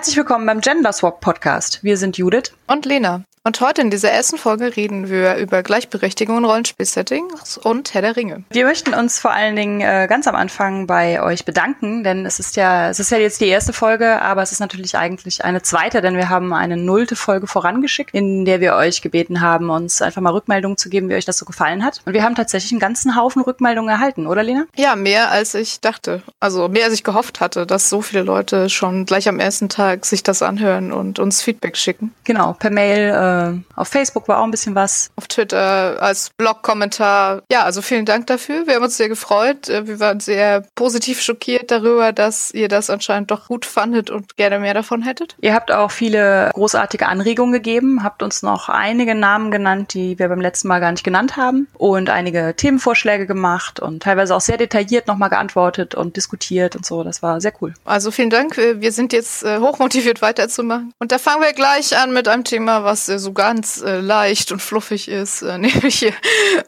Herzlich willkommen beim Gender Swap Podcast. Wir sind Judith und Lena. Und heute in dieser ersten Folge reden wir über Gleichberechtigung in Rollenspielsettings und Herr der Ringe. Wir möchten uns vor allen Dingen äh, ganz am Anfang bei euch bedanken, denn es ist ja, es ist ja jetzt die erste Folge, aber es ist natürlich eigentlich eine zweite, denn wir haben eine nullte Folge vorangeschickt, in der wir euch gebeten haben, uns einfach mal Rückmeldungen zu geben, wie euch das so gefallen hat. Und wir haben tatsächlich einen ganzen Haufen Rückmeldungen erhalten, oder Lena? Ja, mehr als ich dachte. Also mehr als ich gehofft hatte, dass so viele Leute schon gleich am ersten Tag sich das anhören und uns Feedback schicken. Genau, per Mail. Äh, äh, auf Facebook war auch ein bisschen was. Auf Twitter als Blog-Kommentar. Ja, also vielen Dank dafür. Wir haben uns sehr gefreut. Äh, wir waren sehr positiv schockiert darüber, dass ihr das anscheinend doch gut fandet und gerne mehr davon hättet. Ihr habt auch viele großartige Anregungen gegeben, habt uns noch einige Namen genannt, die wir beim letzten Mal gar nicht genannt haben und einige Themenvorschläge gemacht und teilweise auch sehr detailliert nochmal geantwortet und diskutiert und so. Das war sehr cool. Also vielen Dank. Wir sind jetzt äh, hochmotiviert weiterzumachen. Und da fangen wir gleich an mit einem Thema, was so ganz äh, leicht und fluffig ist, äh, nämlich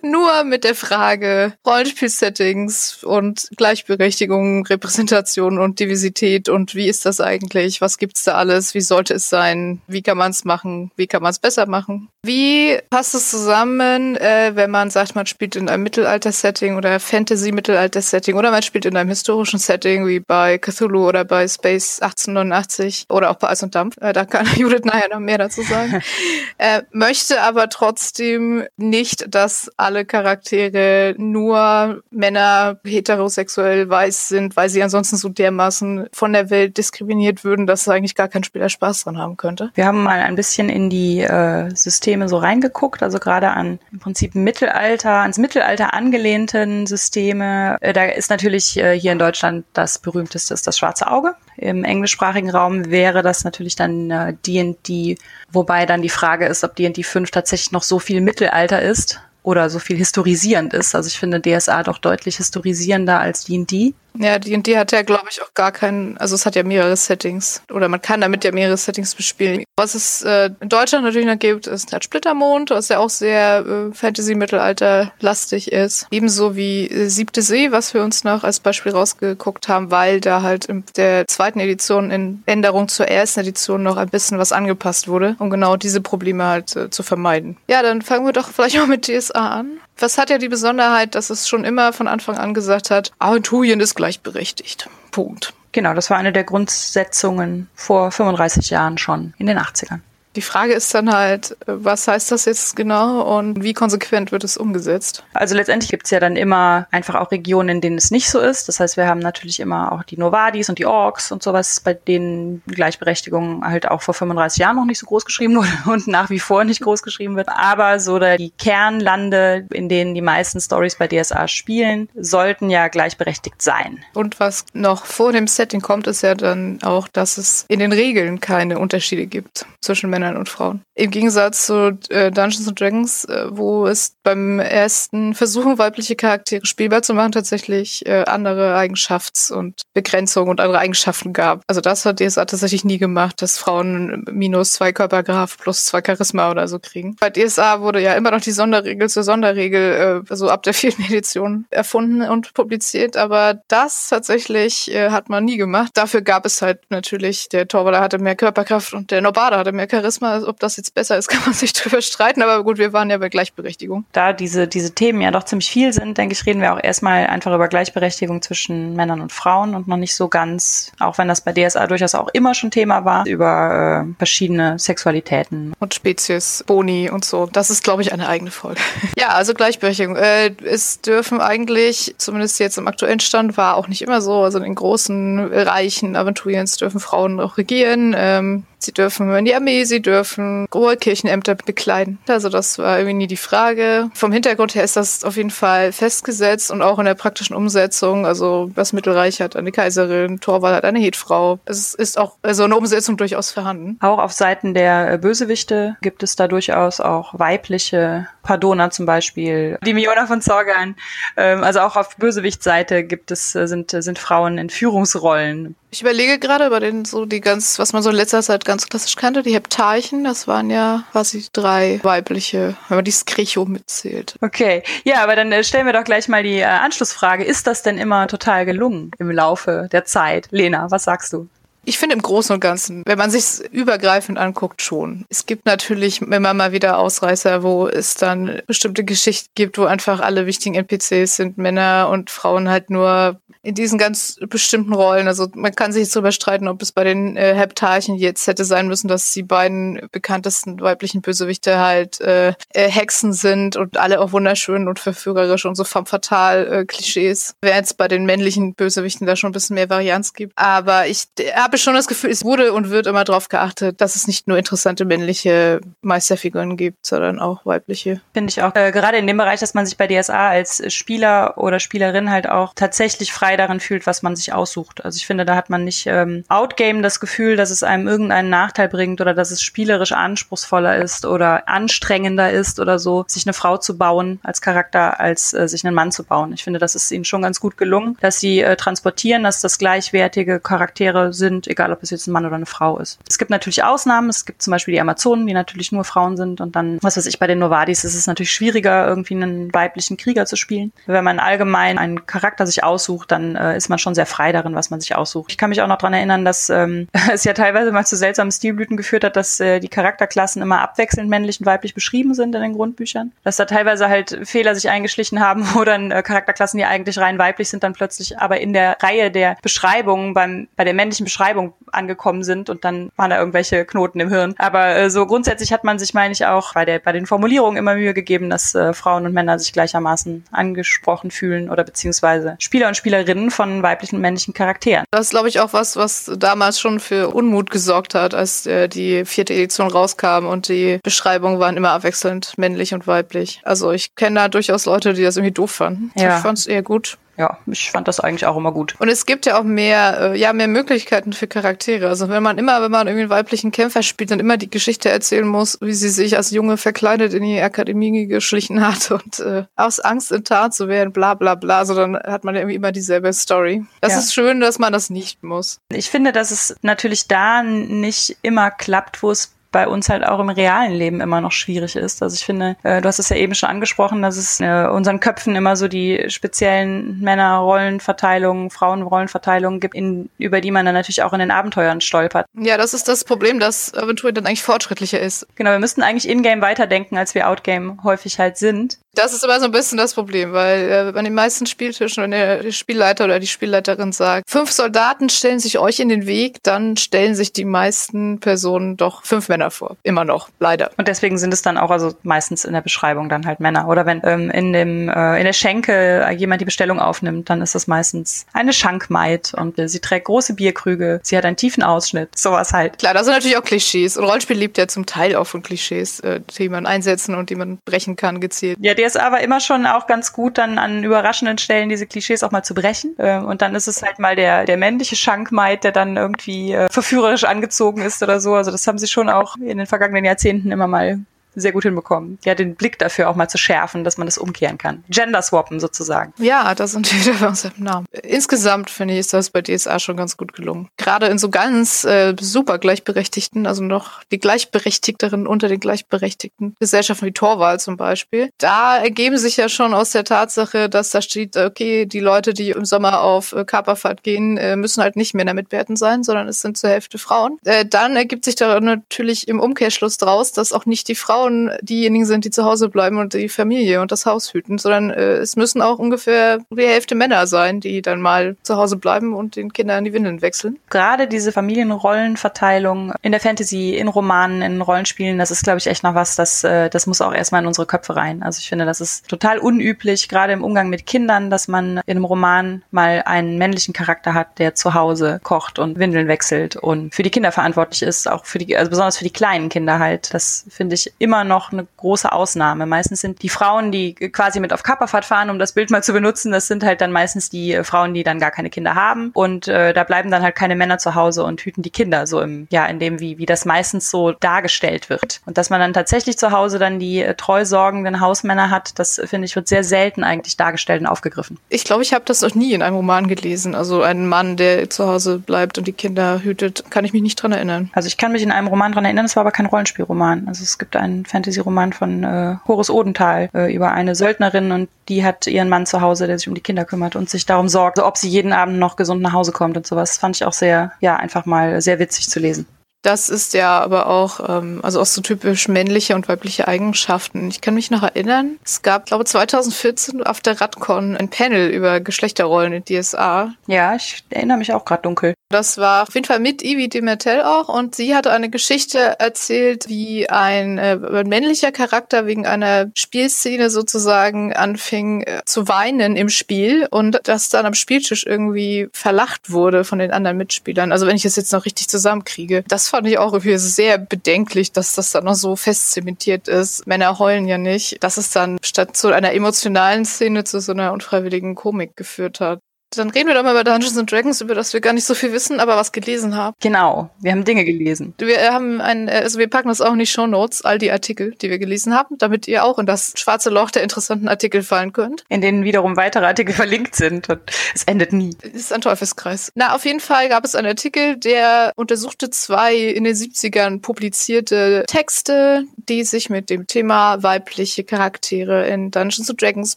nur mit der Frage Rollenspiel-Settings und Gleichberechtigung, Repräsentation und Diversität und wie ist das eigentlich? Was gibt's da alles? Wie sollte es sein? Wie kann man es machen? Wie kann man es besser machen? Wie passt es zusammen, äh, wenn man sagt, man spielt in einem Mittelalter-Setting oder Fantasy-Mittelalter-Setting oder man spielt in einem historischen Setting wie bei Cthulhu oder bei Space 1889 oder auch bei Eis und Dampf? Äh, da kann Judith nachher noch mehr dazu sagen. äh, möchte aber trotzdem nicht, dass alle Charaktere nur Männer heterosexuell weiß sind, weil sie ansonsten so dermaßen von der Welt diskriminiert würden, dass eigentlich gar kein Spieler Spaß dran haben könnte. Wir haben mal ein bisschen in die äh, Systeme so reingeguckt, also gerade an im Prinzip Mittelalter, ans Mittelalter angelehnten Systeme. Äh, da ist natürlich äh, hier in Deutschland das berühmteste ist das schwarze Auge. Im englischsprachigen Raum wäre das natürlich dann D&D, äh, wobei dann die Frage ist, ob D&D 5 tatsächlich noch so viel Mittelalter ist oder so viel historisierend ist. Also ich finde DSA doch deutlich historisierender als D&D. Ja, D&D hat ja, glaube ich, auch gar keinen, also es hat ja mehrere Settings. Oder man kann damit ja mehrere Settings bespielen. Was es äh, in Deutschland natürlich noch gibt, ist halt Splittermond, was ja auch sehr äh, Fantasy-Mittelalter-lastig ist. Ebenso wie äh, Siebte See, was wir uns noch als Beispiel rausgeguckt haben, weil da halt in der zweiten Edition in Änderung zur ersten Edition noch ein bisschen was angepasst wurde, um genau diese Probleme halt äh, zu vermeiden. Ja, dann fangen wir doch vielleicht auch mit DSA an. Was hat ja die Besonderheit, dass es schon immer von Anfang an gesagt hat, Aventurien ist gleichberechtigt. Punkt. Genau, das war eine der Grundsetzungen vor 35 Jahren schon, in den 80ern. Die Frage ist dann halt, was heißt das jetzt genau und wie konsequent wird es umgesetzt? Also letztendlich gibt es ja dann immer einfach auch Regionen, in denen es nicht so ist. Das heißt, wir haben natürlich immer auch die Novadis und die Orks und sowas, bei denen Gleichberechtigung halt auch vor 35 Jahren noch nicht so groß geschrieben wurde und nach wie vor nicht groß geschrieben wird. Aber so da die Kernlande, in denen die meisten Stories bei DSA spielen, sollten ja gleichberechtigt sein. Und was noch vor dem Setting kommt, ist ja dann auch, dass es in den Regeln keine Unterschiede gibt zwischen Männern Männern und Frauen. Im Gegensatz zu äh, Dungeons and Dragons, äh, wo es beim ersten Versuchen, weibliche Charaktere spielbar zu machen, tatsächlich äh, andere Eigenschafts- und Begrenzungen und andere Eigenschaften gab. Also das hat DSA tatsächlich nie gemacht, dass Frauen minus zwei Körpergraf plus zwei Charisma oder so kriegen. Bei DSA wurde ja immer noch die Sonderregel zur Sonderregel, äh, also ab der vierten Edition erfunden und publiziert, aber das tatsächlich äh, hat man nie gemacht. Dafür gab es halt natürlich, der Torwaller hatte mehr Körperkraft und der Nobada hatte mehr Charisma Charisma, ob das jetzt besser ist, kann man sich drüber streiten, aber gut, wir waren ja bei Gleichberechtigung. Da diese, diese Themen ja doch ziemlich viel sind, denke ich, reden wir auch erstmal einfach über Gleichberechtigung zwischen Männern und Frauen und noch nicht so ganz, auch wenn das bei DSA durchaus auch immer schon Thema war, über äh, verschiedene Sexualitäten. Und Spezies, Boni und so. Das ist, glaube ich, eine eigene Folge. ja, also Gleichberechtigung. Äh, es dürfen eigentlich, zumindest jetzt im aktuellen Stand, war auch nicht immer so, also in den großen, reichen Aventuriens dürfen Frauen auch regieren. Ähm, sie dürfen in die Armee, sie dürfen hohe Kirchenämter bekleiden. Also das war irgendwie nie die Frage. Vom Hintergrund her ist das auf jeden Fall festgesetzt und auch in der praktischen Umsetzung. Also das Mittelreich hat eine Kaiserin, Torwald hat eine Hetfrau. Es ist auch also eine Umsetzung durchaus vorhanden. Auch auf Seiten der Bösewichte gibt es da durchaus auch weibliche Pardona zum Beispiel, die Miona von Zorgan. Ähm, also auch auf Bösewichtseite gibt es, äh, sind, sind Frauen in Führungsrollen. Ich überlege gerade bei den so die ganz, was man so in letzter Zeit ganz klassisch kannte, die Heptarchen, das waren ja quasi drei weibliche, wenn man die Skrecho mitzählt. Okay, ja, aber dann äh, stellen wir doch gleich mal die äh, Anschlussfrage. Ist das denn immer total gelungen im Laufe der Zeit? Lena, was sagst du? Ich finde im Großen und Ganzen, wenn man sich übergreifend anguckt, schon. Es gibt natürlich immer mal wieder Ausreißer, wo es dann bestimmte Geschichten gibt, wo einfach alle wichtigen NPCs sind Männer und Frauen halt nur in diesen ganz bestimmten Rollen. Also man kann sich jetzt darüber streiten, ob es bei den äh, Heptarchen jetzt hätte sein müssen, dass die beiden bekanntesten weiblichen Bösewichte halt äh, äh, Hexen sind und alle auch wunderschön und verführerisch und so femme fatale äh, Klischees. Während jetzt bei den männlichen Bösewichten da schon ein bisschen mehr Varianz gibt. Aber ich habe schon das Gefühl, es wurde und wird immer darauf geachtet, dass es nicht nur interessante männliche Meisterfiguren gibt, sondern auch weibliche. Finde ich auch. Äh, gerade in dem Bereich, dass man sich bei DSA als Spieler oder Spielerin halt auch tatsächlich frei darin fühlt, was man sich aussucht. Also ich finde, da hat man nicht ähm, outgame das Gefühl, dass es einem irgendeinen Nachteil bringt oder dass es spielerisch anspruchsvoller ist oder anstrengender ist oder so, sich eine Frau zu bauen als Charakter, als äh, sich einen Mann zu bauen. Ich finde, das ist ihnen schon ganz gut gelungen, dass sie äh, transportieren, dass das gleichwertige Charaktere sind, egal ob es jetzt ein Mann oder eine Frau ist. Es gibt natürlich Ausnahmen. Es gibt zum Beispiel die Amazonen, die natürlich nur Frauen sind und dann, was weiß ich, bei den Novadis ist es natürlich schwieriger, irgendwie einen weiblichen Krieger zu spielen. Wenn man allgemein einen Charakter sich aussucht, dann äh, ist man schon sehr frei darin, was man sich aussucht. Ich kann mich auch noch dran erinnern, dass ähm, es ja teilweise mal zu seltsamen Stilblüten geführt hat, dass äh, die Charakterklassen immer abwechselnd männlich und weiblich beschrieben sind in den Grundbüchern. Dass da teilweise halt Fehler sich eingeschlichen haben, wo dann äh, Charakterklassen, die eigentlich rein weiblich sind, dann plötzlich aber in der Reihe der Beschreibungen beim, bei der männlichen Beschreibung angekommen sind und dann waren da irgendwelche Knoten im Hirn. Aber äh, so grundsätzlich hat man sich, meine ich, auch bei, der, bei den Formulierungen immer Mühe gegeben, dass äh, Frauen und Männer sich gleichermaßen angesprochen fühlen oder beziehungsweise Spieler und Spielerinnen von weiblichen und männlichen Charakteren. Das ist, glaube ich, auch was, was damals schon für Unmut gesorgt hat, als äh, die vierte Edition rauskam und die Beschreibungen waren immer abwechselnd männlich und weiblich. Also ich kenne da durchaus Leute, die das irgendwie doof fanden. Ja. Ich fand es eher gut ja, ich fand das eigentlich auch immer gut. Und es gibt ja auch mehr, äh, ja, mehr Möglichkeiten für Charaktere. Also wenn man immer, wenn man irgendwie einen weiblichen Kämpfer spielt, dann immer die Geschichte erzählen muss, wie sie sich als Junge verkleidet in die Akademie geschlichen hat und äh, aus Angst in Tat zu werden, bla bla bla. So dann hat man ja irgendwie immer dieselbe Story. Das ja. ist schön, dass man das nicht muss. Ich finde, dass es natürlich da nicht immer klappt, wo es bei uns halt auch im realen Leben immer noch schwierig ist. Also ich finde, äh, du hast es ja eben schon angesprochen, dass es äh, unseren Köpfen immer so die speziellen Männerrollenverteilungen, Frauenrollenverteilungen gibt, in, über die man dann natürlich auch in den Abenteuern stolpert. Ja, das ist das Problem, dass Aventur dann eigentlich fortschrittlicher ist. Genau, wir müssten eigentlich in-game weiterdenken, als wir out-game häufig halt sind. Das ist immer so ein bisschen das Problem, weil äh, bei den meisten Spieltischen, wenn der Spielleiter oder die Spielleiterin sagt, fünf Soldaten stellen sich euch in den Weg, dann stellen sich die meisten Personen doch fünf Männer vor. Immer noch, leider. Und deswegen sind es dann auch also meistens in der Beschreibung dann halt Männer. Oder wenn ähm, in dem äh, in der Schenke jemand die Bestellung aufnimmt, dann ist das meistens eine Schankmaid und äh, sie trägt große Bierkrüge, sie hat einen tiefen Ausschnitt, sowas halt. Klar, das sind natürlich auch Klischees. Und Rollenspiel lebt ja zum Teil auch von Klischees, äh, die man einsetzen und die man brechen kann, gezielt. Ja, DSA war immer schon auch ganz gut, dann an überraschenden Stellen diese Klischees auch mal zu brechen. Äh, und dann ist es halt mal der, der männliche Schankmaid, der dann irgendwie äh, verführerisch angezogen ist oder so. Also das haben sie schon auch in den vergangenen Jahrzehnten immer mal sehr gut hinbekommen. Ja, den Blick dafür auch mal zu schärfen, dass man das umkehren kann. Gender swappen sozusagen. Ja, das sind wieder bei uns im Namen. Insgesamt finde ich, ist das bei DSA schon ganz gut gelungen. Gerade in so ganz äh, super gleichberechtigten, also noch die gleichberechtigteren unter den gleichberechtigten Gesellschaften wie Torwahl zum Beispiel. Da ergeben sich ja schon aus der Tatsache, dass da steht, okay, die Leute, die im Sommer auf äh, Kaperfahrt gehen, äh, müssen halt nicht Männer mitwerten sein, sondern es sind zur Hälfte Frauen. Äh, dann ergibt sich da natürlich im Umkehrschluss draus, dass auch nicht die Frauen Frauen diejenigen sind, die zu Hause bleiben und die Familie und das Haus hüten, sondern äh, es müssen auch ungefähr die Hälfte Männer sein, die dann mal zu Hause bleiben und den Kindern die Windeln wechseln. Gerade diese Familienrollenverteilung in der Fantasy, in Romanen, in Rollenspielen, das ist, glaube ich, echt noch was, das, äh, das muss auch erstmal in unsere Köpfe rein. Also ich finde, das ist total unüblich, gerade im Umgang mit Kindern, dass man in einem Roman mal einen männlichen Charakter hat, der zu Hause kocht und Windeln wechselt und für die Kinder verantwortlich ist, auch für die, also besonders für die kleinen Kinder halt. Das finde ich immer immer noch eine große Ausnahme. Meistens sind die Frauen, die quasi mit auf Kapperfahrt fahren, um das Bild mal zu benutzen, das sind halt dann meistens die äh, Frauen, die dann gar keine Kinder haben. Und äh, da bleiben dann halt keine Männer zu Hause und hüten die Kinder so im, ja, in dem, wie, wie das meistens so dargestellt wird. Und dass man dann tatsächlich zu Hause dann die äh, treu sorgenden Hausmänner hat, das finde ich, wird sehr selten eigentlich dargestellt und aufgegriffen. Ich glaube, ich habe das noch nie in einem Roman gelesen. Also ein Mann, der zu Hause bleibt und die Kinder hütet, kann ich mich nicht dran erinnern. Also ich kann mich in einem Roman dran erinnern, es war aber kein Rollenspielroman. Also es gibt einen ein Fantasy-Roman von äh, Horus Odenthal äh, über eine Söldnerin und die hat ihren Mann zu Hause, der sich um die Kinder kümmert und sich darum sorgt, ob sie jeden Abend noch gesund nach Hause kommt und sowas. Das fand ich auch sehr, ja, einfach mal sehr witzig zu lesen. Das ist ja aber auch, ähm, also auch so typisch männliche und weibliche Eigenschaften. Ich kann mich noch erinnern, es gab, glaube 2014 auf der Radcon ein Panel über Geschlechterrollen in DSA. Ja, ich erinnere mich auch gerade dunkel. Das war auf jeden Fall mit Ivy Demertel auch und sie hatte eine Geschichte erzählt, wie ein, äh, ein männlicher Charakter wegen einer Spielszene sozusagen anfing äh, zu weinen im Spiel und das dann am Spieltisch irgendwie verlacht wurde von den anderen Mitspielern. Also wenn ich es jetzt noch richtig zusammenkriege. Das fand ich auch irgendwie sehr bedenklich, dass das dann noch so fest zementiert ist. Männer heulen ja nicht. Dass es dann statt zu einer emotionalen Szene zu so einer unfreiwilligen Komik geführt hat. Dann reden wir doch mal über Dungeons and Dragons, über das wir gar nicht so viel wissen, aber was gelesen haben. Genau, wir haben Dinge gelesen. Wir haben ein, also wir packen das auch in die Show Notes, all die Artikel, die wir gelesen haben, damit ihr auch in das schwarze Loch der interessanten Artikel fallen könnt. In denen wiederum weitere Artikel verlinkt sind und es endet nie. Es ist ein Teufelskreis. Na, auf jeden Fall gab es einen Artikel, der untersuchte zwei in den 70ern publizierte Texte, die sich mit dem Thema weibliche Charaktere in Dungeons and Dragons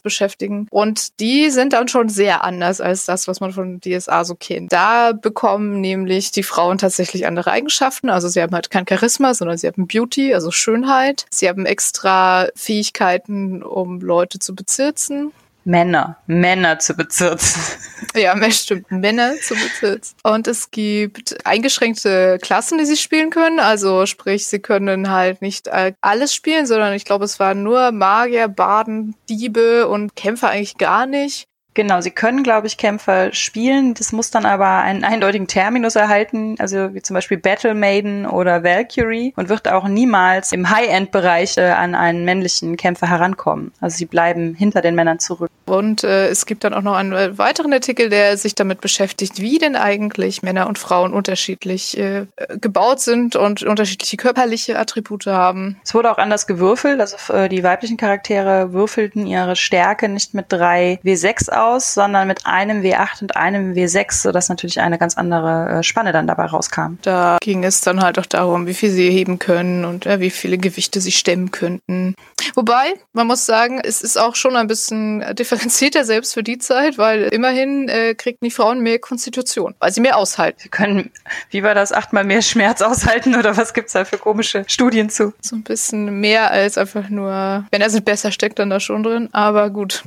beschäftigen. Und die sind dann schon sehr anders als das, was man von DSA so kennt. Da bekommen nämlich die Frauen tatsächlich andere Eigenschaften. Also sie haben halt kein Charisma, sondern sie haben Beauty, also Schönheit. Sie haben extra Fähigkeiten, um Leute zu bezirzen. Männer, Männer zu bezirzen. Ja, stimmt, Männer zu bezirzen. Und es gibt eingeschränkte Klassen, die sie spielen können. Also sprich, sie können halt nicht alles spielen, sondern ich glaube, es waren nur Magier, Baden, Diebe und Kämpfer eigentlich gar nicht. Genau, sie können, glaube ich, Kämpfer spielen. Das muss dann aber einen eindeutigen Terminus erhalten, also wie zum Beispiel Battle Maiden oder Valkyrie und wird auch niemals im High-End-Bereich äh, an einen männlichen Kämpfer herankommen. Also sie bleiben hinter den Männern zurück. Und äh, es gibt dann auch noch einen äh, weiteren Artikel, der sich damit beschäftigt, wie denn eigentlich Männer und Frauen unterschiedlich äh, gebaut sind und unterschiedliche körperliche Attribute haben. Es wurde auch anders gewürfelt. Also äh, die weiblichen Charaktere würfelten ihre Stärke nicht mit drei W6 aus aus, sondern mit einem W8 und einem W6, sodass natürlich eine ganz andere äh, Spanne dann dabei rauskam. Da ging es dann halt auch darum, wie viel sie heben können und ja, wie viele Gewichte sie stemmen könnten. Wobei, man muss sagen, es ist auch schon ein bisschen differenzierter selbst für die Zeit, weil immerhin äh, kriegen die Frauen mehr Konstitution, weil sie mehr aushalten. Sie können, wie war das, achtmal mehr Schmerz aushalten oder was gibt's da für komische Studien zu? So ein bisschen mehr als einfach nur, wenn er sich besser steckt dann da schon drin, aber gut.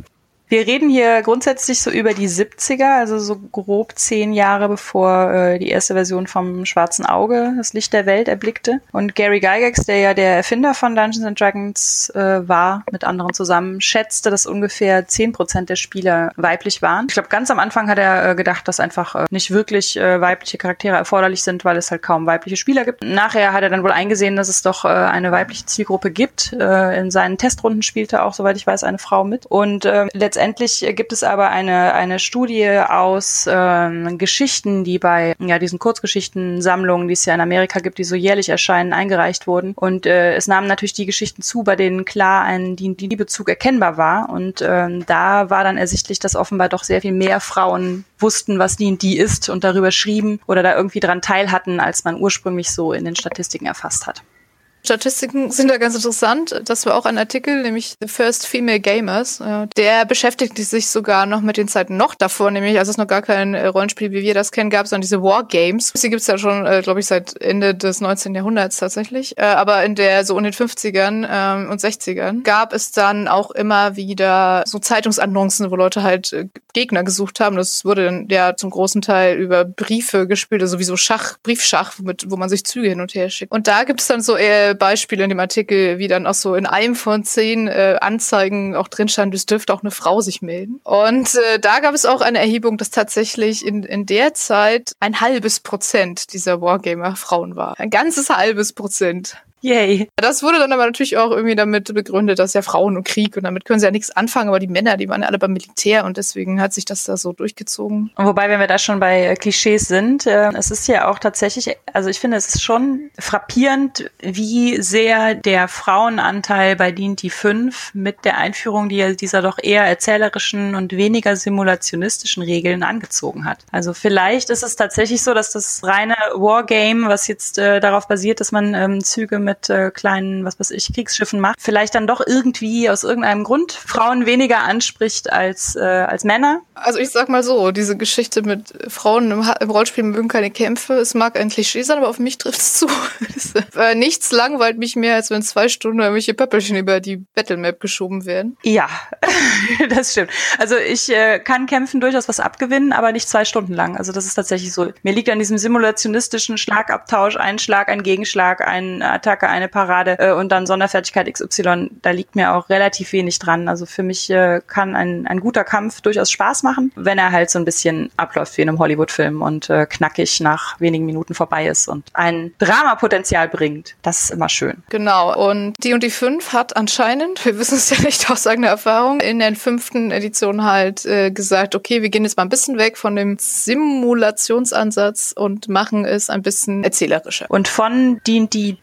Wir reden hier grundsätzlich so über die 70er, also so grob zehn Jahre bevor äh, die erste Version vom Schwarzen Auge das Licht der Welt erblickte. Und Gary Gygax, der ja der Erfinder von Dungeons and Dragons äh, war, mit anderen zusammen, schätzte, dass ungefähr zehn Prozent der Spieler weiblich waren. Ich glaube, ganz am Anfang hat er äh, gedacht, dass einfach äh, nicht wirklich äh, weibliche Charaktere erforderlich sind, weil es halt kaum weibliche Spieler gibt. Nachher hat er dann wohl eingesehen, dass es doch äh, eine weibliche Zielgruppe gibt. Äh, in seinen Testrunden spielte auch, soweit ich weiß, eine Frau mit. Und äh, letztendlich gibt es aber eine, eine Studie aus ähm, Geschichten, die bei ja, diesen Kurzgeschichtensammlungen, die es ja in Amerika gibt, die so jährlich erscheinen, eingereicht wurden. Und äh, es nahmen natürlich die Geschichten zu, bei denen klar ein die, die Liebezug erkennbar war. Und ähm, da war dann ersichtlich, dass offenbar doch sehr viel mehr Frauen wussten, was die ist und darüber schrieben oder da irgendwie dran teil hatten, als man ursprünglich so in den Statistiken erfasst hat. Statistiken sind da ganz interessant. Das war auch ein Artikel, nämlich The First Female Gamers. Der beschäftigte sich sogar noch mit den Zeiten noch davor, nämlich als es noch gar kein äh, Rollenspiel, wie wir das kennen, gab, sondern diese Wargames. Die gibt's ja schon, äh, glaube ich, seit Ende des 19. Jahrhunderts tatsächlich. Äh, aber in der so in den 50ern ähm, und 60ern gab es dann auch immer wieder so Zeitungsannoncen, wo Leute halt Gegner gesucht haben. Das wurde dann ja zum großen Teil über Briefe gespielt, also sowieso Schach, Briefschach, wo man sich Züge hin und her schickt. Und da gibt es dann so eher Beispiele in dem Artikel, wie dann auch so in einem von zehn äh, Anzeigen auch drin stand, es dürfte auch eine Frau sich melden. Und äh, da gab es auch eine Erhebung, dass tatsächlich in, in der Zeit ein halbes Prozent dieser Wargamer Frauen war. Ein ganzes halbes Prozent. Yay. Das wurde dann aber natürlich auch irgendwie damit begründet, dass ja Frauen und Krieg und damit können sie ja nichts anfangen, aber die Männer, die waren ja alle beim Militär und deswegen hat sich das da so durchgezogen. Wobei, wenn wir da schon bei äh, Klischees sind, äh, es ist ja auch tatsächlich, also ich finde, es ist schon frappierend, wie sehr der Frauenanteil bei D&D 5 mit der Einführung dieser doch eher erzählerischen und weniger simulationistischen Regeln angezogen hat. Also vielleicht ist es tatsächlich so, dass das reine Wargame, was jetzt äh, darauf basiert, dass man ähm, Züge mit äh, kleinen, was weiß ich, Kriegsschiffen macht, vielleicht dann doch irgendwie aus irgendeinem Grund Frauen weniger anspricht als, äh, als Männer. Also ich sag mal so, diese Geschichte mit Frauen im, im Rollspiel mögen keine Kämpfe, es mag ein Klischee sein, aber auf mich trifft es zu. äh, nichts langweilt mich mehr, als wenn zwei Stunden irgendwelche Pöppelchen über die Battlemap geschoben werden. Ja, das stimmt. Also ich äh, kann Kämpfen durchaus was abgewinnen, aber nicht zwei Stunden lang. Also das ist tatsächlich so. Mir liegt an diesem simulationistischen Schlagabtausch ein Schlag, ein Gegenschlag, eine Attacke, eine Parade äh, und dann Sonderfertigkeit XY. Da liegt mir auch relativ wenig dran. Also für mich äh, kann ein, ein guter Kampf durchaus Spaß machen, wenn er halt so ein bisschen abläuft wie in einem Hollywood-Film und äh, knackig nach wenigen Minuten vorbei ist und ein Dramapotenzial bringt. Das ist immer schön. Genau. Und die und die 5 hat anscheinend, wir wissen es ja nicht aus eigener Erfahrung, in der fünften Edition halt äh, gesagt, okay, wir gehen jetzt mal ein bisschen weg von dem Simulationsansatz und machen es ein bisschen erzählerischer. Und von D&D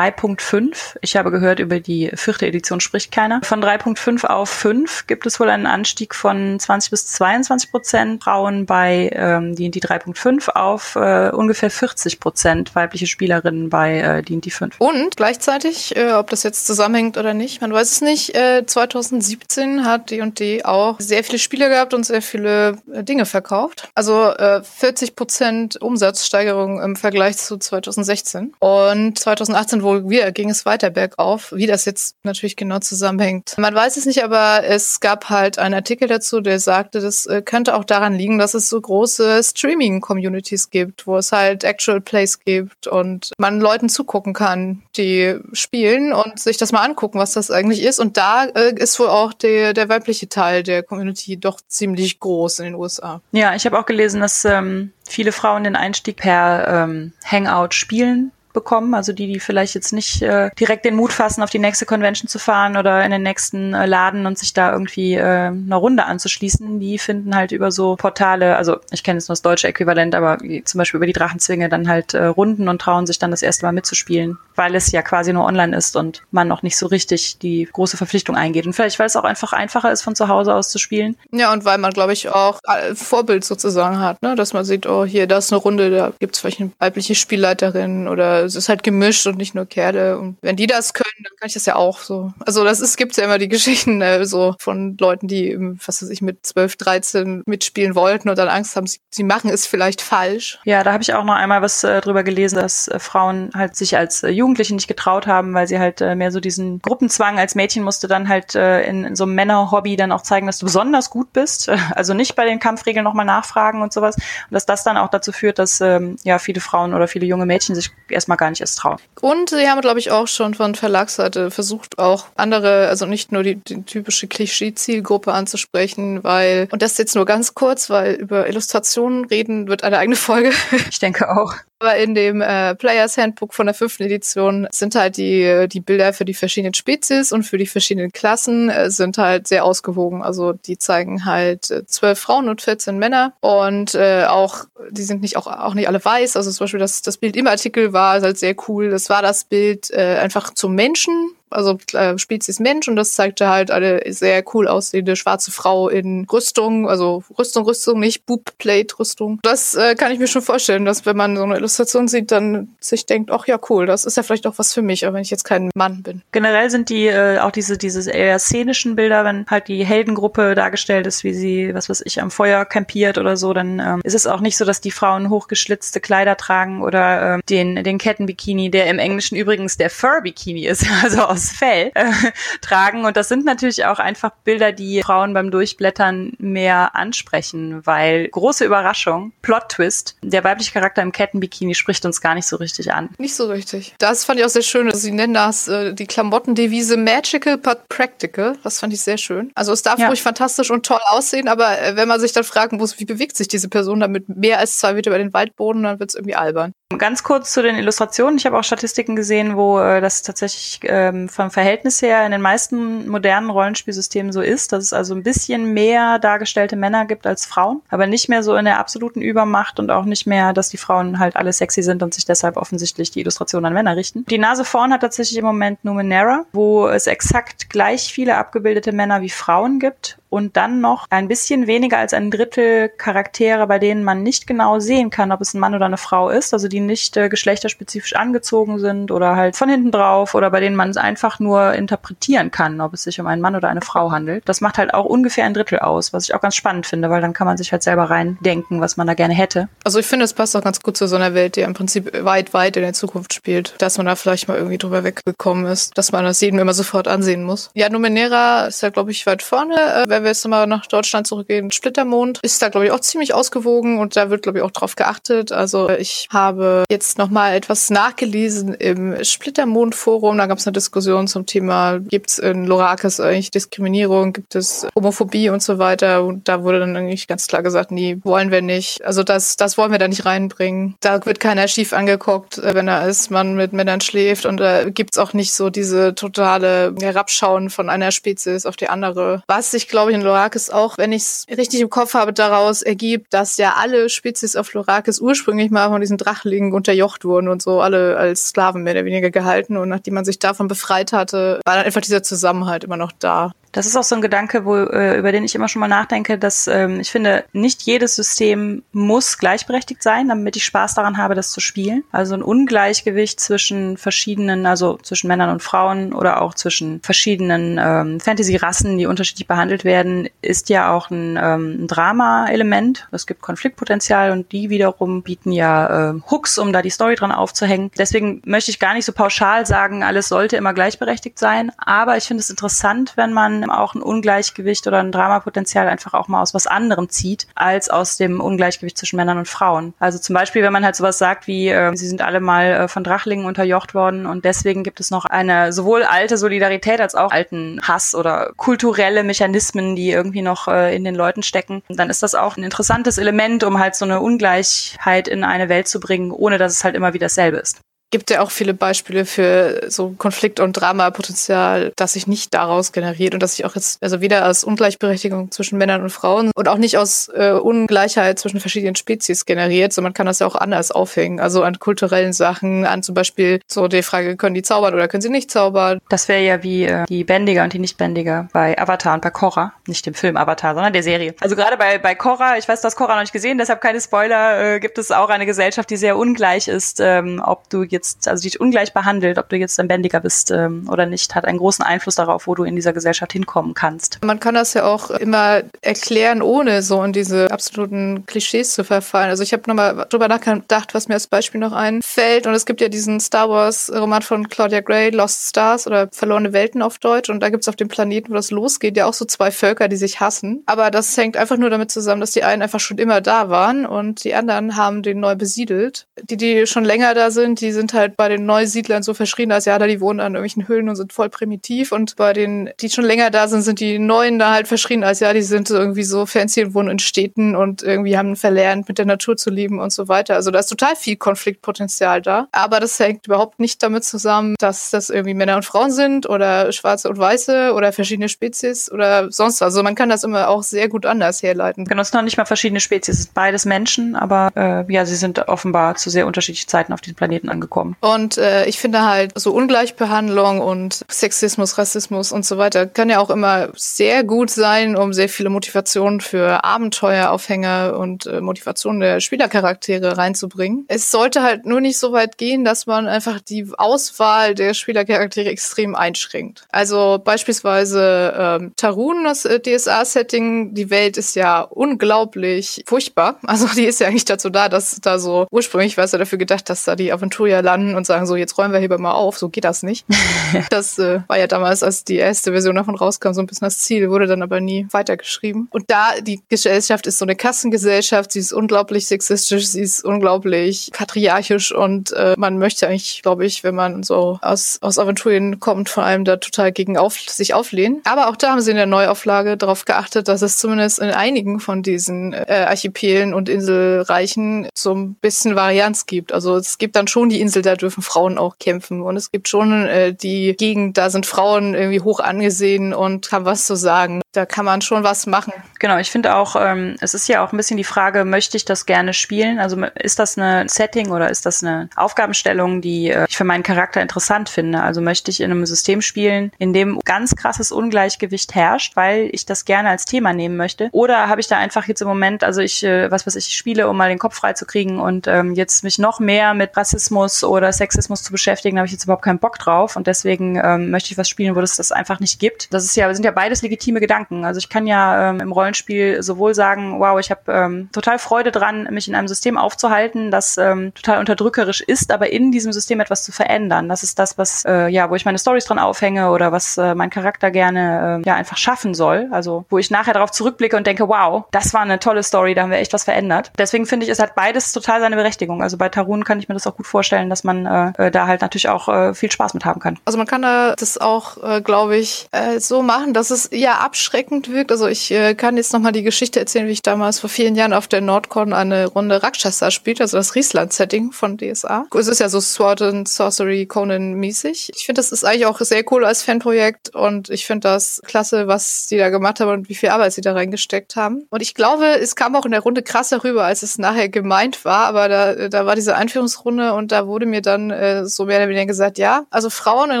3.5, ich habe gehört, über die vierte Edition spricht keiner, von 3.5 auf 5 gibt es wohl einen Anstieg von 20 bis 22 Prozent Frauen bei ähm, D&D 3.5 auf äh, ungefähr 40 Prozent weibliche Spielerinnen bei äh, D&D 5. Und gleichzeitig, äh, ob das jetzt zusammenhängt oder nicht, man weiß es nicht, äh, 2017 hat D&D auch sehr viele Spiele gehabt und sehr viele äh, Dinge verkauft. Also äh, 40 Prozent Umsatzsteigerung im Vergleich zu 2016. Und 2018 wohl wieder ging es weiter bergauf. Wie das jetzt natürlich genau zusammenhängt. Man weiß es nicht, aber es gab halt einen Artikel dazu, der sagte, das äh, könnte auch daran liegen, dass es so große Streaming-Communities gibt, wo es halt Actual Plays gibt und man Leuten zugucken kann, die spielen und sich das mal angucken, was das eigentlich ist. Und da äh, ist wohl auch der, der weibliche Teil der Community doch ziemlich groß in den USA. Ja, ich habe auch gelesen, dass ähm, viele Frauen den Einstieg per ähm, Hangout spielen bekommen, also die, die vielleicht jetzt nicht äh, direkt den Mut fassen, auf die nächste Convention zu fahren oder in den nächsten äh, Laden und sich da irgendwie äh, eine Runde anzuschließen, die finden halt über so Portale, also ich kenne jetzt nur das deutsche Äquivalent, aber zum Beispiel über die Drachenzwinge dann halt äh, Runden und trauen sich dann das erste Mal mitzuspielen, weil es ja quasi nur online ist und man noch nicht so richtig die große Verpflichtung eingeht. Und vielleicht, weil es auch einfach einfacher ist, von zu Hause aus zu spielen. Ja, und weil man, glaube ich, auch Vorbild sozusagen hat, ne? dass man sieht, oh, hier, da ist eine Runde, da gibt es vielleicht eine weibliche Spielleiterin oder es ist halt gemischt und nicht nur Kerle. Und wenn die das können, dann kann ich das ja auch so. Also das ist, gibt's ja immer die Geschichten äh, so von Leuten, die, was weiß ich, mit 12, 13 mitspielen wollten und dann Angst haben, sie, sie machen es vielleicht falsch. Ja, da habe ich auch noch einmal was äh, drüber gelesen, dass äh, Frauen halt sich als äh, Jugendliche nicht getraut haben, weil sie halt äh, mehr so diesen Gruppenzwang als Mädchen musste dann halt äh, in, in so einem Männerhobby dann auch zeigen, dass du besonders gut bist. Also nicht bei den Kampfregeln nochmal nachfragen und sowas. Und dass das dann auch dazu führt, dass ähm, ja viele Frauen oder viele junge Mädchen sich erstmal gar nicht erst trauen. Und sie haben, glaube ich, auch schon von Verlagsseite versucht, auch andere, also nicht nur die, die typische Klischee-Zielgruppe anzusprechen, weil, und das jetzt nur ganz kurz, weil über Illustrationen reden wird eine eigene Folge. Ich denke auch. Aber in dem äh, Players Handbook von der fünften Edition sind halt die, die Bilder für die verschiedenen Spezies und für die verschiedenen Klassen äh, sind halt sehr ausgewogen. Also die zeigen halt äh, zwölf Frauen und 14 Männer und äh, auch, die sind nicht auch, auch nicht alle weiß. Also zum Beispiel das, das Bild im Artikel war halt sehr cool. Das war das Bild äh, einfach zum Menschen also äh, Spezies Mensch und das zeigte halt eine sehr cool aussehende schwarze Frau in Rüstung, also Rüstung, Rüstung, nicht Boobplate-Rüstung. Das äh, kann ich mir schon vorstellen, dass wenn man so eine Illustration sieht, dann sich denkt, ach ja, cool, das ist ja vielleicht auch was für mich, auch wenn ich jetzt kein Mann bin. Generell sind die äh, auch diese, diese eher szenischen Bilder, wenn halt die Heldengruppe dargestellt ist, wie sie, was weiß ich, am Feuer campiert oder so, dann ähm, ist es auch nicht so, dass die Frauen hochgeschlitzte Kleider tragen oder ähm, den, den Kettenbikini, der im Englischen übrigens der Fur-Bikini ist, also aus Fell äh, tragen. Und das sind natürlich auch einfach Bilder, die Frauen beim Durchblättern mehr ansprechen, weil große Überraschung, Plot-Twist, der weibliche Charakter im Kettenbikini spricht uns gar nicht so richtig an. Nicht so richtig. Das fand ich auch sehr schön. Sie nennen das äh, die Klamottendevise Magical but Practical. Das fand ich sehr schön. Also es darf ja. ruhig fantastisch und toll aussehen, aber äh, wenn man sich dann fragen muss, wie bewegt sich diese Person damit mehr als zwei Meter über den Waldboden, dann wird es irgendwie albern. Ganz kurz zu den Illustrationen. Ich habe auch Statistiken gesehen, wo äh, das tatsächlich ähm, vom Verhältnis her in den meisten modernen Rollenspielsystemen so ist, dass es also ein bisschen mehr dargestellte Männer gibt als Frauen, aber nicht mehr so in der absoluten Übermacht und auch nicht mehr, dass die Frauen halt alle sexy sind und sich deshalb offensichtlich die Illustrationen an Männer richten. Die Nase vorn hat tatsächlich im Moment Numenera, wo es exakt gleich viele abgebildete Männer wie Frauen gibt und dann noch ein bisschen weniger als ein Drittel Charaktere, bei denen man nicht genau sehen kann, ob es ein Mann oder eine Frau ist, also die nicht äh, geschlechterspezifisch angezogen sind oder halt von hinten drauf oder bei denen man es einfach nur interpretieren kann, ob es sich um einen Mann oder eine Frau handelt. Das macht halt auch ungefähr ein Drittel aus, was ich auch ganz spannend finde, weil dann kann man sich halt selber reindenken, was man da gerne hätte. Also ich finde, es passt auch ganz gut zu so einer Welt, die im Prinzip weit, weit in der Zukunft spielt, dass man da vielleicht mal irgendwie drüber weggekommen ist, dass man das jedem immer sofort ansehen muss. Ja, Numenera ist ja, glaube ich, weit vorne. Äh, wenn wir jetzt nochmal nach Deutschland zurückgehen, Splittermond ist da, glaube ich, auch ziemlich ausgewogen und da wird, glaube ich, auch drauf geachtet. Also ich habe jetzt nochmal etwas nachgelesen im Splittermond-Forum. Da gab es eine Diskussion zum Thema, gibt es in Lorakis eigentlich Diskriminierung, gibt es Homophobie und so weiter. Und da wurde dann eigentlich ganz klar gesagt, nee, wollen wir nicht. Also das, das wollen wir da nicht reinbringen. Da wird keiner schief angeguckt, äh, wenn er als Mann mit Männern schläft. Und da gibt's auch nicht so diese totale Herabschauen von einer Spezies auf die andere. Was sich, glaube ich, in Lorakis auch, wenn ich es richtig im Kopf habe, daraus ergibt, dass ja alle Spezies auf Lorakis ursprünglich mal von diesen Drachlingen unterjocht wurden und so alle als Sklaven mehr oder weniger gehalten. Und nachdem man sich davon befreit hatte, war dann einfach dieser Zusammenhalt immer noch da. Das ist auch so ein Gedanke, wo, äh, über den ich immer schon mal nachdenke, dass ähm, ich finde, nicht jedes System muss gleichberechtigt sein, damit ich Spaß daran habe, das zu spielen. Also ein Ungleichgewicht zwischen verschiedenen, also zwischen Männern und Frauen oder auch zwischen verschiedenen ähm, Fantasy-Rassen, die unterschiedlich behandelt werden, ist ja auch ein, ähm, ein Drama-Element. Es gibt Konfliktpotenzial und die wiederum bieten ja äh, Hooks, um da die Story dran aufzuhängen. Deswegen möchte ich gar nicht so pauschal sagen, alles sollte immer gleichberechtigt sein. Aber ich finde es interessant, wenn man auch ein Ungleichgewicht oder ein Dramapotenzial einfach auch mal aus was anderem zieht, als aus dem Ungleichgewicht zwischen Männern und Frauen. Also zum Beispiel, wenn man halt sowas sagt wie, äh, sie sind alle mal äh, von Drachlingen unterjocht worden und deswegen gibt es noch eine sowohl alte Solidarität als auch alten Hass oder kulturelle Mechanismen, die irgendwie noch äh, in den Leuten stecken, dann ist das auch ein interessantes Element, um halt so eine Ungleichheit in eine Welt zu bringen, ohne dass es halt immer wieder dasselbe ist gibt ja auch viele Beispiele für so Konflikt- und Dramapotenzial, das sich nicht daraus generiert und das sich auch jetzt, also weder aus Ungleichberechtigung zwischen Männern und Frauen und auch nicht aus äh, Ungleichheit zwischen verschiedenen Spezies generiert, sondern man kann das ja auch anders aufhängen. Also an kulturellen Sachen, an zum Beispiel so die Frage, können die zaubern oder können sie nicht zaubern? Das wäre ja wie äh, die Bändiger und die Nichtbändiger bei Avatar und bei Korra. Nicht dem Film Avatar, sondern der Serie. Also gerade bei, bei Korra, ich weiß, du hast Korra noch nicht gesehen, deshalb keine Spoiler, äh, gibt es auch eine Gesellschaft, die sehr ungleich ist, ähm, ob du jetzt, also dich ungleich behandelt, ob du jetzt ein Bändiger bist ähm, oder nicht, hat einen großen Einfluss darauf, wo du in dieser Gesellschaft hinkommen kannst. Man kann das ja auch immer erklären, ohne so in diese absoluten Klischees zu verfallen. Also ich habe nochmal drüber nachgedacht, was mir als Beispiel noch einfällt. Und es gibt ja diesen Star Wars-Roman von Claudia Gray, Lost Stars oder Verlorene Welten auf Deutsch. Und da gibt es auf dem Planeten, wo das losgeht, ja auch so zwei Völker, die sich hassen. Aber das hängt einfach nur damit zusammen, dass die einen einfach schon immer da waren und die anderen haben den neu besiedelt. Die, die schon länger da sind, die sind halt bei den Neusiedlern so verschrien, als ja, da die wohnen an irgendwelchen Höhlen und sind voll primitiv. Und bei den, die schon länger da sind, sind die Neuen da halt verschrien, als ja, die sind irgendwie so fancy und wohnen in Städten und irgendwie haben verlernt, mit der Natur zu leben und so weiter. Also da ist total viel Konfliktpotenzial da. Aber das hängt überhaupt nicht damit zusammen, dass das irgendwie Männer und Frauen sind oder Schwarze und Weiße oder verschiedene Spezies oder sonst was. Also man kann das immer auch sehr gut anders herleiten. Genau, es sind noch nicht mal verschiedene Spezies, es sind beides Menschen, aber äh, ja, sie sind offenbar zu sehr unterschiedlichen Zeiten auf diesem Planeten angekommen. Und und äh, ich finde halt so Ungleichbehandlung und Sexismus, Rassismus und so weiter kann ja auch immer sehr gut sein, um sehr viele Motivationen für Abenteueraufhänger und äh, Motivationen der Spielercharaktere reinzubringen. Es sollte halt nur nicht so weit gehen, dass man einfach die Auswahl der Spielercharaktere extrem einschränkt. Also beispielsweise ähm, Tarun, das äh, DSA-Setting, die Welt ist ja unglaublich furchtbar. Also die ist ja eigentlich dazu da, dass da so ursprünglich war es ja dafür gedacht, dass da die Aventurier landen und sagen so, jetzt räumen wir hier mal auf, so geht das nicht. das äh, war ja damals, als die erste Version davon rauskam, so ein bisschen das Ziel, wurde dann aber nie weitergeschrieben. Und da, die Gesellschaft ist so eine Kassengesellschaft, sie ist unglaublich sexistisch, sie ist unglaublich patriarchisch und äh, man möchte eigentlich, glaube ich, wenn man so aus, aus Aventurien kommt, vor allem da total gegen auf, sich auflehnen. Aber auch da haben sie in der Neuauflage darauf geachtet, dass es zumindest in einigen von diesen äh, Archipelen und Inselreichen so ein bisschen Varianz gibt. Also es gibt dann schon die Insel Insel, da dürfen Frauen auch kämpfen. Und es gibt schon äh, die Gegend, da sind Frauen irgendwie hoch angesehen und haben was zu sagen. Da kann man schon was machen. Genau, ich finde auch, ähm, es ist ja auch ein bisschen die Frage, möchte ich das gerne spielen? Also ist das eine Setting oder ist das eine Aufgabenstellung, die äh, ich für meinen Charakter interessant finde? Also möchte ich in einem System spielen, in dem ganz krasses Ungleichgewicht herrscht, weil ich das gerne als Thema nehmen möchte? Oder habe ich da einfach jetzt im Moment, also ich, äh, was weiß ich, spiele, um mal den Kopf frei zu kriegen und ähm, jetzt mich noch mehr mit Rassismus oder Sexismus zu beschäftigen, habe ich jetzt überhaupt keinen Bock drauf und deswegen ähm, möchte ich was spielen, wo das das einfach nicht gibt. Das ist ja, sind ja beides legitime Gedanken. Also ich kann ja ähm, im Rollenspiel sowohl sagen, wow, ich habe ähm, total Freude dran, mich in einem System aufzuhalten, das ähm, total unterdrückerisch ist, aber in diesem System etwas zu verändern. Das ist das, was äh, ja, wo ich meine Stories dran aufhänge oder was äh, mein Charakter gerne äh, ja einfach schaffen soll. Also wo ich nachher darauf zurückblicke und denke, wow, das war eine tolle Story, da haben wir echt was verändert. Deswegen finde ich, es hat beides total seine Berechtigung. Also bei Tarun kann ich mir das auch gut vorstellen, dass man äh, äh da halt natürlich auch äh, viel Spaß mit haben kann. Also man kann da das auch, äh, glaube ich, äh, so machen, dass es ja abschreckend wirkt. Also ich äh, kann jetzt nochmal die Geschichte erzählen, wie ich damals vor vielen Jahren auf der Nordcon eine Runde Rakshasa spielt, also das Riesland-Setting von DSA. Es ist ja so Sword and Sorcery Conan-mäßig. Ich finde, das ist eigentlich auch sehr cool als Fanprojekt und ich finde das klasse, was die da gemacht haben und wie viel Arbeit sie da reingesteckt haben. Und ich glaube, es kam auch in der Runde krasser rüber, als es nachher gemeint war, aber da, da war diese Einführungsrunde und da wurde mir dann äh, so mehr oder weniger gesagt, ja, also Frauen in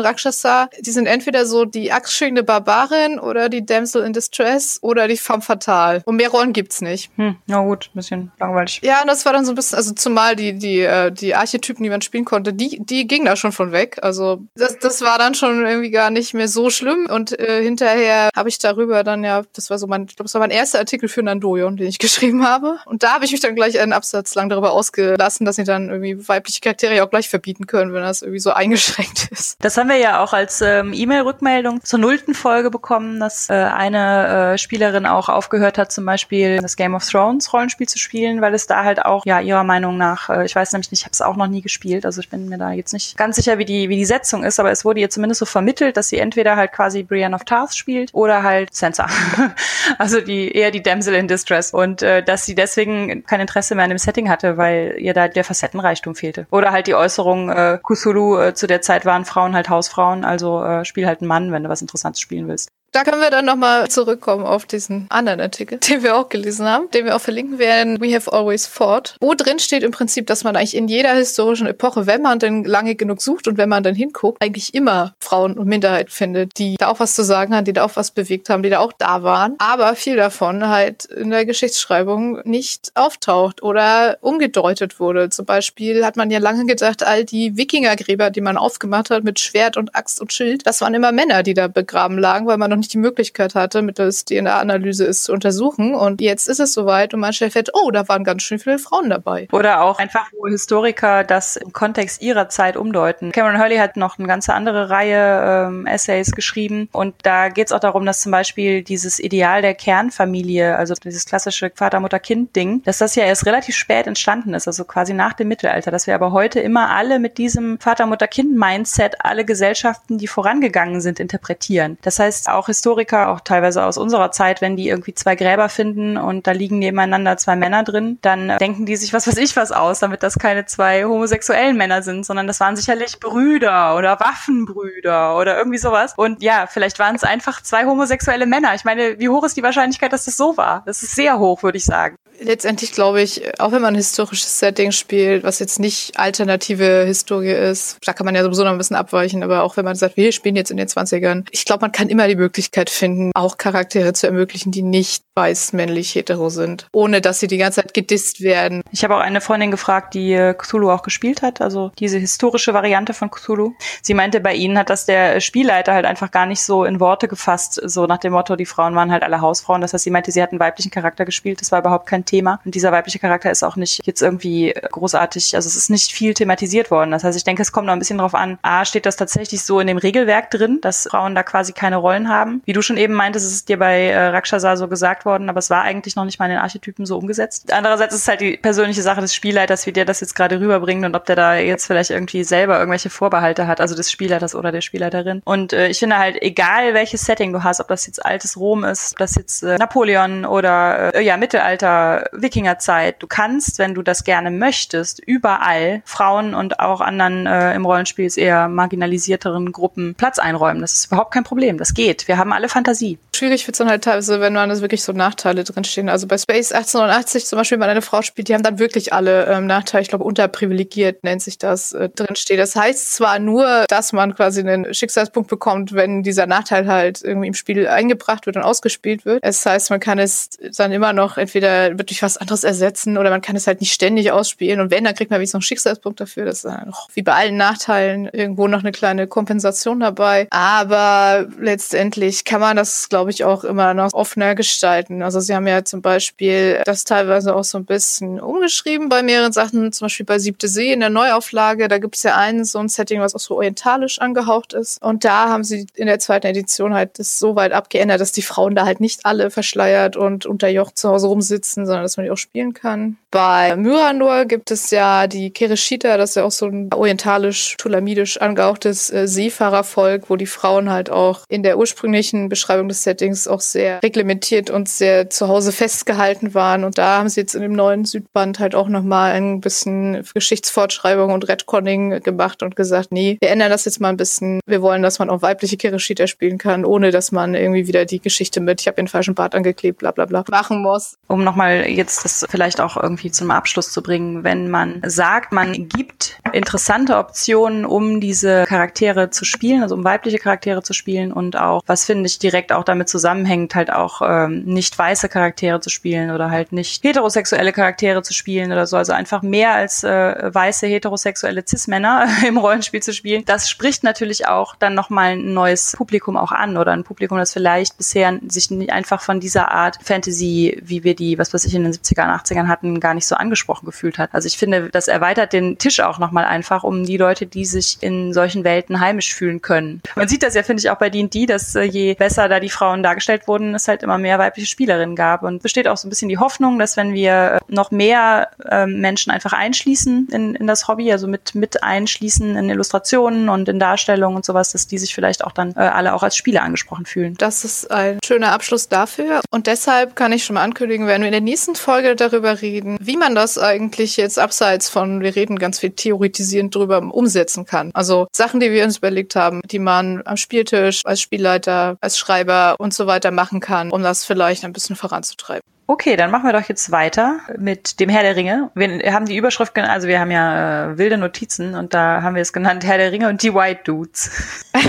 Rakshasa, die sind entweder so die axtschwingende Barbarin oder die Damsel in Distress oder die Femme Fatale. Und mehr Rollen gibt's nicht. Hm, na gut, bisschen langweilig. Ja, und das war dann so ein bisschen, also zumal die, die, äh, die Archetypen, die man spielen konnte, die, die gingen da schon von weg. Also das, das war dann schon irgendwie gar nicht mehr so schlimm. Und äh, hinterher habe ich darüber dann ja, das war so mein, ich glaube, das war mein erster Artikel für Nandoyon, den ich geschrieben habe. Und da habe ich mich dann gleich einen Absatz lang darüber ausgelassen, dass sie dann irgendwie weibliche Charaktere auch gleich verbieten können, wenn das irgendwie so eingeschränkt ist. Das haben wir ja auch als ähm, E-Mail-Rückmeldung zur nullten Folge bekommen, dass äh, eine äh, Spielerin auch aufgehört hat, zum Beispiel das Game of Thrones Rollenspiel zu spielen, weil es da halt auch, ja, ihrer Meinung nach, äh, ich weiß nämlich nicht, ich habe es auch noch nie gespielt, also ich bin mir da jetzt nicht ganz sicher, wie die, wie die Setzung ist, aber es wurde ihr zumindest so vermittelt, dass sie entweder halt quasi Brienne of Tarth spielt oder halt Sansa. also die eher die Damsel in Distress. Und äh, dass sie deswegen kein Interesse mehr an dem Setting hatte, weil ihr da der Facettenreichtum fehlte. Oder halt die Äußerung, äh, Kusulu, äh, zu der Zeit waren Frauen halt Hausfrauen, also äh, spiel halt einen Mann, wenn du was Interessantes spielen willst. Da können wir dann nochmal zurückkommen auf diesen anderen Artikel, den wir auch gelesen haben, den wir auch verlinken werden, We Have Always Fought, wo drin steht im Prinzip, dass man eigentlich in jeder historischen Epoche, wenn man denn lange genug sucht und wenn man dann hinguckt, eigentlich immer Frauen und Minderheiten findet, die da auch was zu sagen haben, die da auch was bewegt haben, die da auch da waren. Aber viel davon halt in der Geschichtsschreibung nicht auftaucht oder umgedeutet wurde. Zum Beispiel hat man ja lange gedacht, all die Wikingergräber, die man aufgemacht hat mit Schwert und Axt und Schild, das waren immer Männer, die da begraben lagen, weil man noch nicht die Möglichkeit hatte, mittels DNA-Analyse es zu untersuchen. Und jetzt ist es soweit und man stellt fest, oh, da waren ganz schön viele Frauen dabei. Oder auch einfach, wo Historiker das im Kontext ihrer Zeit umdeuten. Cameron Hurley hat noch eine ganze andere Reihe ähm, Essays geschrieben und da geht es auch darum, dass zum Beispiel dieses Ideal der Kernfamilie, also dieses klassische Vater, Mutter, Kind-Ding, dass das ja erst relativ spät entstanden ist, also quasi nach dem Mittelalter, dass wir aber heute immer alle mit diesem Vater, Mutter, Kind-Mindset alle Gesellschaften, die vorangegangen sind, interpretieren. Das heißt, auch Historiker, auch teilweise aus unserer Zeit, wenn die irgendwie zwei Gräber finden und da liegen nebeneinander zwei Männer drin, dann denken die sich was weiß ich was aus, damit das keine zwei homosexuellen Männer sind, sondern das waren sicherlich Brüder oder Waffenbrüder oder irgendwie sowas. Und ja, vielleicht waren es einfach zwei homosexuelle Männer. Ich meine, wie hoch ist die Wahrscheinlichkeit, dass das so war? Das ist sehr hoch, würde ich sagen. Letztendlich glaube ich, auch wenn man ein historisches Setting spielt, was jetzt nicht alternative Historie ist, da kann man ja sowieso noch ein bisschen abweichen, aber auch wenn man sagt, wir spielen jetzt in den 20ern, ich glaube, man kann immer die Möglichkeit finden, auch Charaktere zu ermöglichen, die nicht weiß, männlich, hetero sind, ohne dass sie die ganze Zeit gedisst werden. Ich habe auch eine Freundin gefragt, die äh, Cthulhu auch gespielt hat, also diese historische Variante von Cthulhu. Sie meinte, bei ihnen hat das der Spielleiter halt einfach gar nicht so in Worte gefasst, so nach dem Motto, die Frauen waren halt alle Hausfrauen. Das heißt, sie meinte, sie hat einen weiblichen Charakter gespielt, das war überhaupt kein Thema. Und dieser weibliche Charakter ist auch nicht jetzt irgendwie großartig, also es ist nicht viel thematisiert worden. Das heißt, ich denke, es kommt noch ein bisschen drauf an, A, steht das tatsächlich so in dem Regelwerk drin, dass Frauen da quasi keine Rollen haben. Wie du schon eben meintest, ist es dir bei äh, Rakshasa so gesagt worden, aber es war eigentlich noch nicht mal in den Archetypen so umgesetzt. Andererseits ist es halt die persönliche Sache des Spielleiters, wie der das jetzt gerade rüberbringt und ob der da jetzt vielleicht irgendwie selber irgendwelche Vorbehalte hat, also des Spielleiters oder der Spielleiterin. Und äh, ich finde halt, egal welches Setting du hast, ob das jetzt altes Rom ist, ob das jetzt äh, Napoleon oder äh, ja Mittelalter Wikingerzeit. Du kannst, wenn du das gerne möchtest, überall Frauen und auch anderen äh, im Rollenspiel eher marginalisierteren Gruppen Platz einräumen. Das ist überhaupt kein Problem. Das geht. Wir haben alle Fantasie. Schwierig wird es dann halt teilweise, wenn man das wirklich so Nachteile drinstehen. Also bei Space 1880 zum Beispiel, wenn eine Frau spielt, die haben dann wirklich alle ähm, Nachteile. Ich glaube, unterprivilegiert nennt sich das äh, drinsteht. Das heißt zwar nur, dass man quasi einen Schicksalspunkt bekommt, wenn dieser Nachteil halt irgendwie im Spiel eingebracht wird und ausgespielt wird. Es heißt, man kann es dann immer noch entweder durch was anderes ersetzen oder man kann es halt nicht ständig ausspielen. Und wenn, dann kriegt man wie so einen Schicksalspunkt dafür. Das ist dann noch wie bei allen Nachteilen irgendwo noch eine kleine Kompensation dabei. Aber letztendlich kann man das, glaube ich, auch immer noch offener gestalten. Also sie haben ja zum Beispiel das teilweise auch so ein bisschen umgeschrieben bei mehreren Sachen, zum Beispiel bei Siebte See in der Neuauflage. Da gibt es ja einen so ein Setting, was auch so orientalisch angehaucht ist. Und da haben sie in der zweiten Edition halt das so weit abgeändert, dass die Frauen da halt nicht alle verschleiert und unterjocht zu Hause rumsitzen, sondern dass man die auch spielen kann. Bei Myranor gibt es ja die Kereshita, das ist ja auch so ein orientalisch-tulamidisch angehauchtes äh, Seefahrervolk, wo die Frauen halt auch in der ursprünglichen Beschreibung des Settings auch sehr reglementiert und sehr zu Hause festgehalten waren. Und da haben sie jetzt in dem neuen Südband halt auch nochmal ein bisschen Geschichtsfortschreibung und Redconning gemacht und gesagt, nee, wir ändern das jetzt mal ein bisschen. Wir wollen, dass man auch weibliche Kirishita spielen kann, ohne dass man irgendwie wieder die Geschichte mit, ich habe den falschen Bart angeklebt, bla bla bla, machen muss. Um nochmal jetzt das vielleicht auch irgendwie zum Abschluss zu bringen, wenn man sagt, man gibt interessante Optionen, um diese Charaktere zu spielen, also um weibliche Charaktere zu spielen und auch, was finde ich direkt auch damit zusammenhängt, halt auch ähm, nicht weiße Charaktere zu spielen oder halt nicht heterosexuelle Charaktere zu spielen oder so, also einfach mehr als äh, weiße heterosexuelle Cis-Männer im Rollenspiel zu spielen. Das spricht natürlich auch dann nochmal ein neues Publikum auch an oder ein Publikum, das vielleicht bisher sich nicht einfach von dieser Art Fantasy, wie wir die, was weiß ich, in den 70er und 80ern hatten, gar nicht so angesprochen gefühlt hat. Also ich finde, das erweitert den Tisch auch nochmal einfach um die Leute, die sich in solchen Welten heimisch fühlen können. Man sieht das ja, finde ich, auch bei D&D, dass äh, je besser da die Frauen dargestellt wurden, es halt immer mehr weibliche Spielerinnen gab. Und besteht auch so ein bisschen die Hoffnung, dass wenn wir äh, noch mehr äh, Menschen einfach einschließen in, in das Hobby, also mit, mit einschließen in Illustrationen und in Darstellungen und sowas, dass die sich vielleicht auch dann äh, alle auch als Spieler angesprochen fühlen. Das ist ein schöner Abschluss dafür. Und deshalb kann ich schon mal ankündigen, werden wir in der nächsten Folge darüber reden, wie man das eigentlich jetzt abseits von, wir reden ganz viel theoretisierend drüber, umsetzen kann. Also Sachen, die wir uns überlegt haben, die man am Spieltisch als Spielleiter, als Schreiber und so weiter machen kann, um das vielleicht ein bisschen voranzutreiben. Okay, dann machen wir doch jetzt weiter mit dem Herr der Ringe. Wir haben die Überschrift genannt, also wir haben ja äh, wilde Notizen und da haben wir es genannt Herr der Ringe und die White Dudes.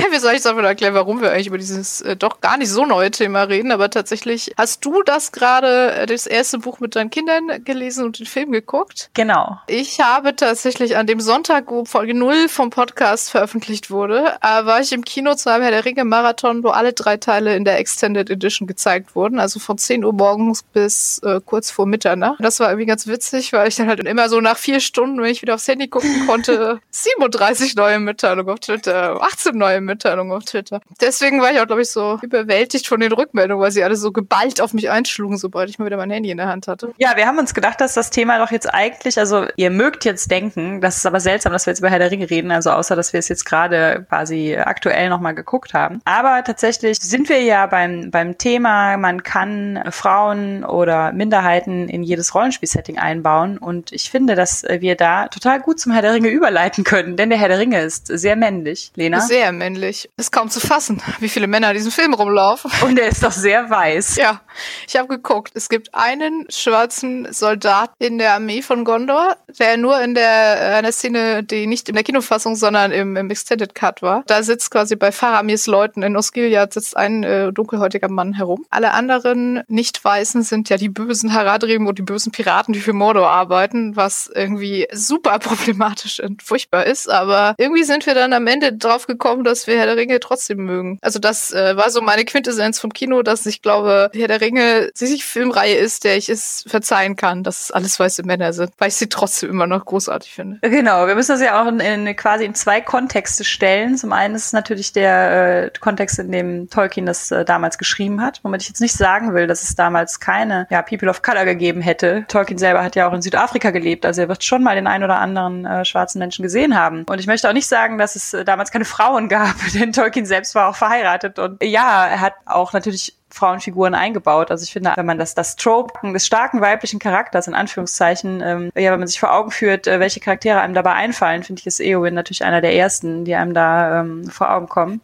wir sollen jetzt einfach erklären, warum wir eigentlich über dieses äh, doch gar nicht so neue Thema reden, aber tatsächlich hast du das gerade, äh, das erste Buch mit deinen Kindern gelesen und den Film geguckt? Genau. Ich habe tatsächlich an dem Sonntag, wo Folge 0 vom Podcast veröffentlicht wurde, äh, war ich im Kino zu einem Herr der Ringe Marathon, wo alle drei Teile in der Extended Edition gezeigt wurden, also von 10 Uhr morgens bis bis äh, kurz vor Mitternacht. Das war irgendwie ganz witzig, weil ich dann halt immer so nach vier Stunden, wenn ich wieder aufs Handy gucken konnte, 37 neue Mitteilungen auf Twitter, 18 neue Mitteilungen auf Twitter. Deswegen war ich auch, glaube ich, so überwältigt von den Rückmeldungen, weil sie alle so geballt auf mich einschlugen, sobald ich mal wieder mein Handy in der Hand hatte. Ja, wir haben uns gedacht, dass das Thema doch jetzt eigentlich, also ihr mögt jetzt denken, das ist aber seltsam, dass wir jetzt über Herr der Ringe reden, also außer, dass wir es jetzt gerade quasi aktuell nochmal geguckt haben. Aber tatsächlich sind wir ja beim, beim Thema, man kann Frauen oder Minderheiten in jedes Rollenspielsetting einbauen. Und ich finde, dass wir da total gut zum Herr der Ringe überleiten können, denn der Herr der Ringe ist sehr männlich. Lena? Sehr männlich. Ist kaum zu fassen, wie viele Männer in diesem Film rumlaufen. Und er ist doch sehr weiß. Ja, ich habe geguckt. Es gibt einen schwarzen Soldat in der Armee von Gondor, der nur in der einer Szene, die nicht in der Kinofassung, sondern im, im Extended Cut war. Da sitzt quasi bei Faramirs Leuten in Osgiliath sitzt ein äh, dunkelhäutiger Mann herum. Alle anderen Nicht-Weißen sind ja die bösen Haradrim und die bösen Piraten, die für Mordor arbeiten, was irgendwie super problematisch und furchtbar ist. Aber irgendwie sind wir dann am Ende drauf gekommen, dass wir Herr der Ringe trotzdem mögen. Also das äh, war so meine Quintessenz vom Kino, dass ich glaube, Herr der Ringe die Filmreihe ist, der ich es verzeihen kann, dass es alles weiße Männer sind, weil ich sie trotzdem immer noch großartig finde. Genau, wir müssen das ja auch in, in quasi in zwei Kontexte stellen. Zum einen ist natürlich der äh, Kontext, in dem Tolkien das äh, damals geschrieben hat, womit ich jetzt nicht sagen will, dass es damals keine ja, People of Color gegeben hätte. Tolkien selber hat ja auch in Südafrika gelebt, also er wird schon mal den einen oder anderen äh, schwarzen Menschen gesehen haben. Und ich möchte auch nicht sagen, dass es äh, damals keine Frauen gab, denn Tolkien selbst war auch verheiratet und ja, er hat auch natürlich Frauenfiguren eingebaut. Also ich finde, wenn man das, das Trope des starken weiblichen Charakters in Anführungszeichen, ähm, ja, wenn man sich vor Augen führt, äh, welche Charaktere einem dabei einfallen, finde ich, ist Eowyn natürlich einer der ersten, die einem da ähm, vor Augen kommen.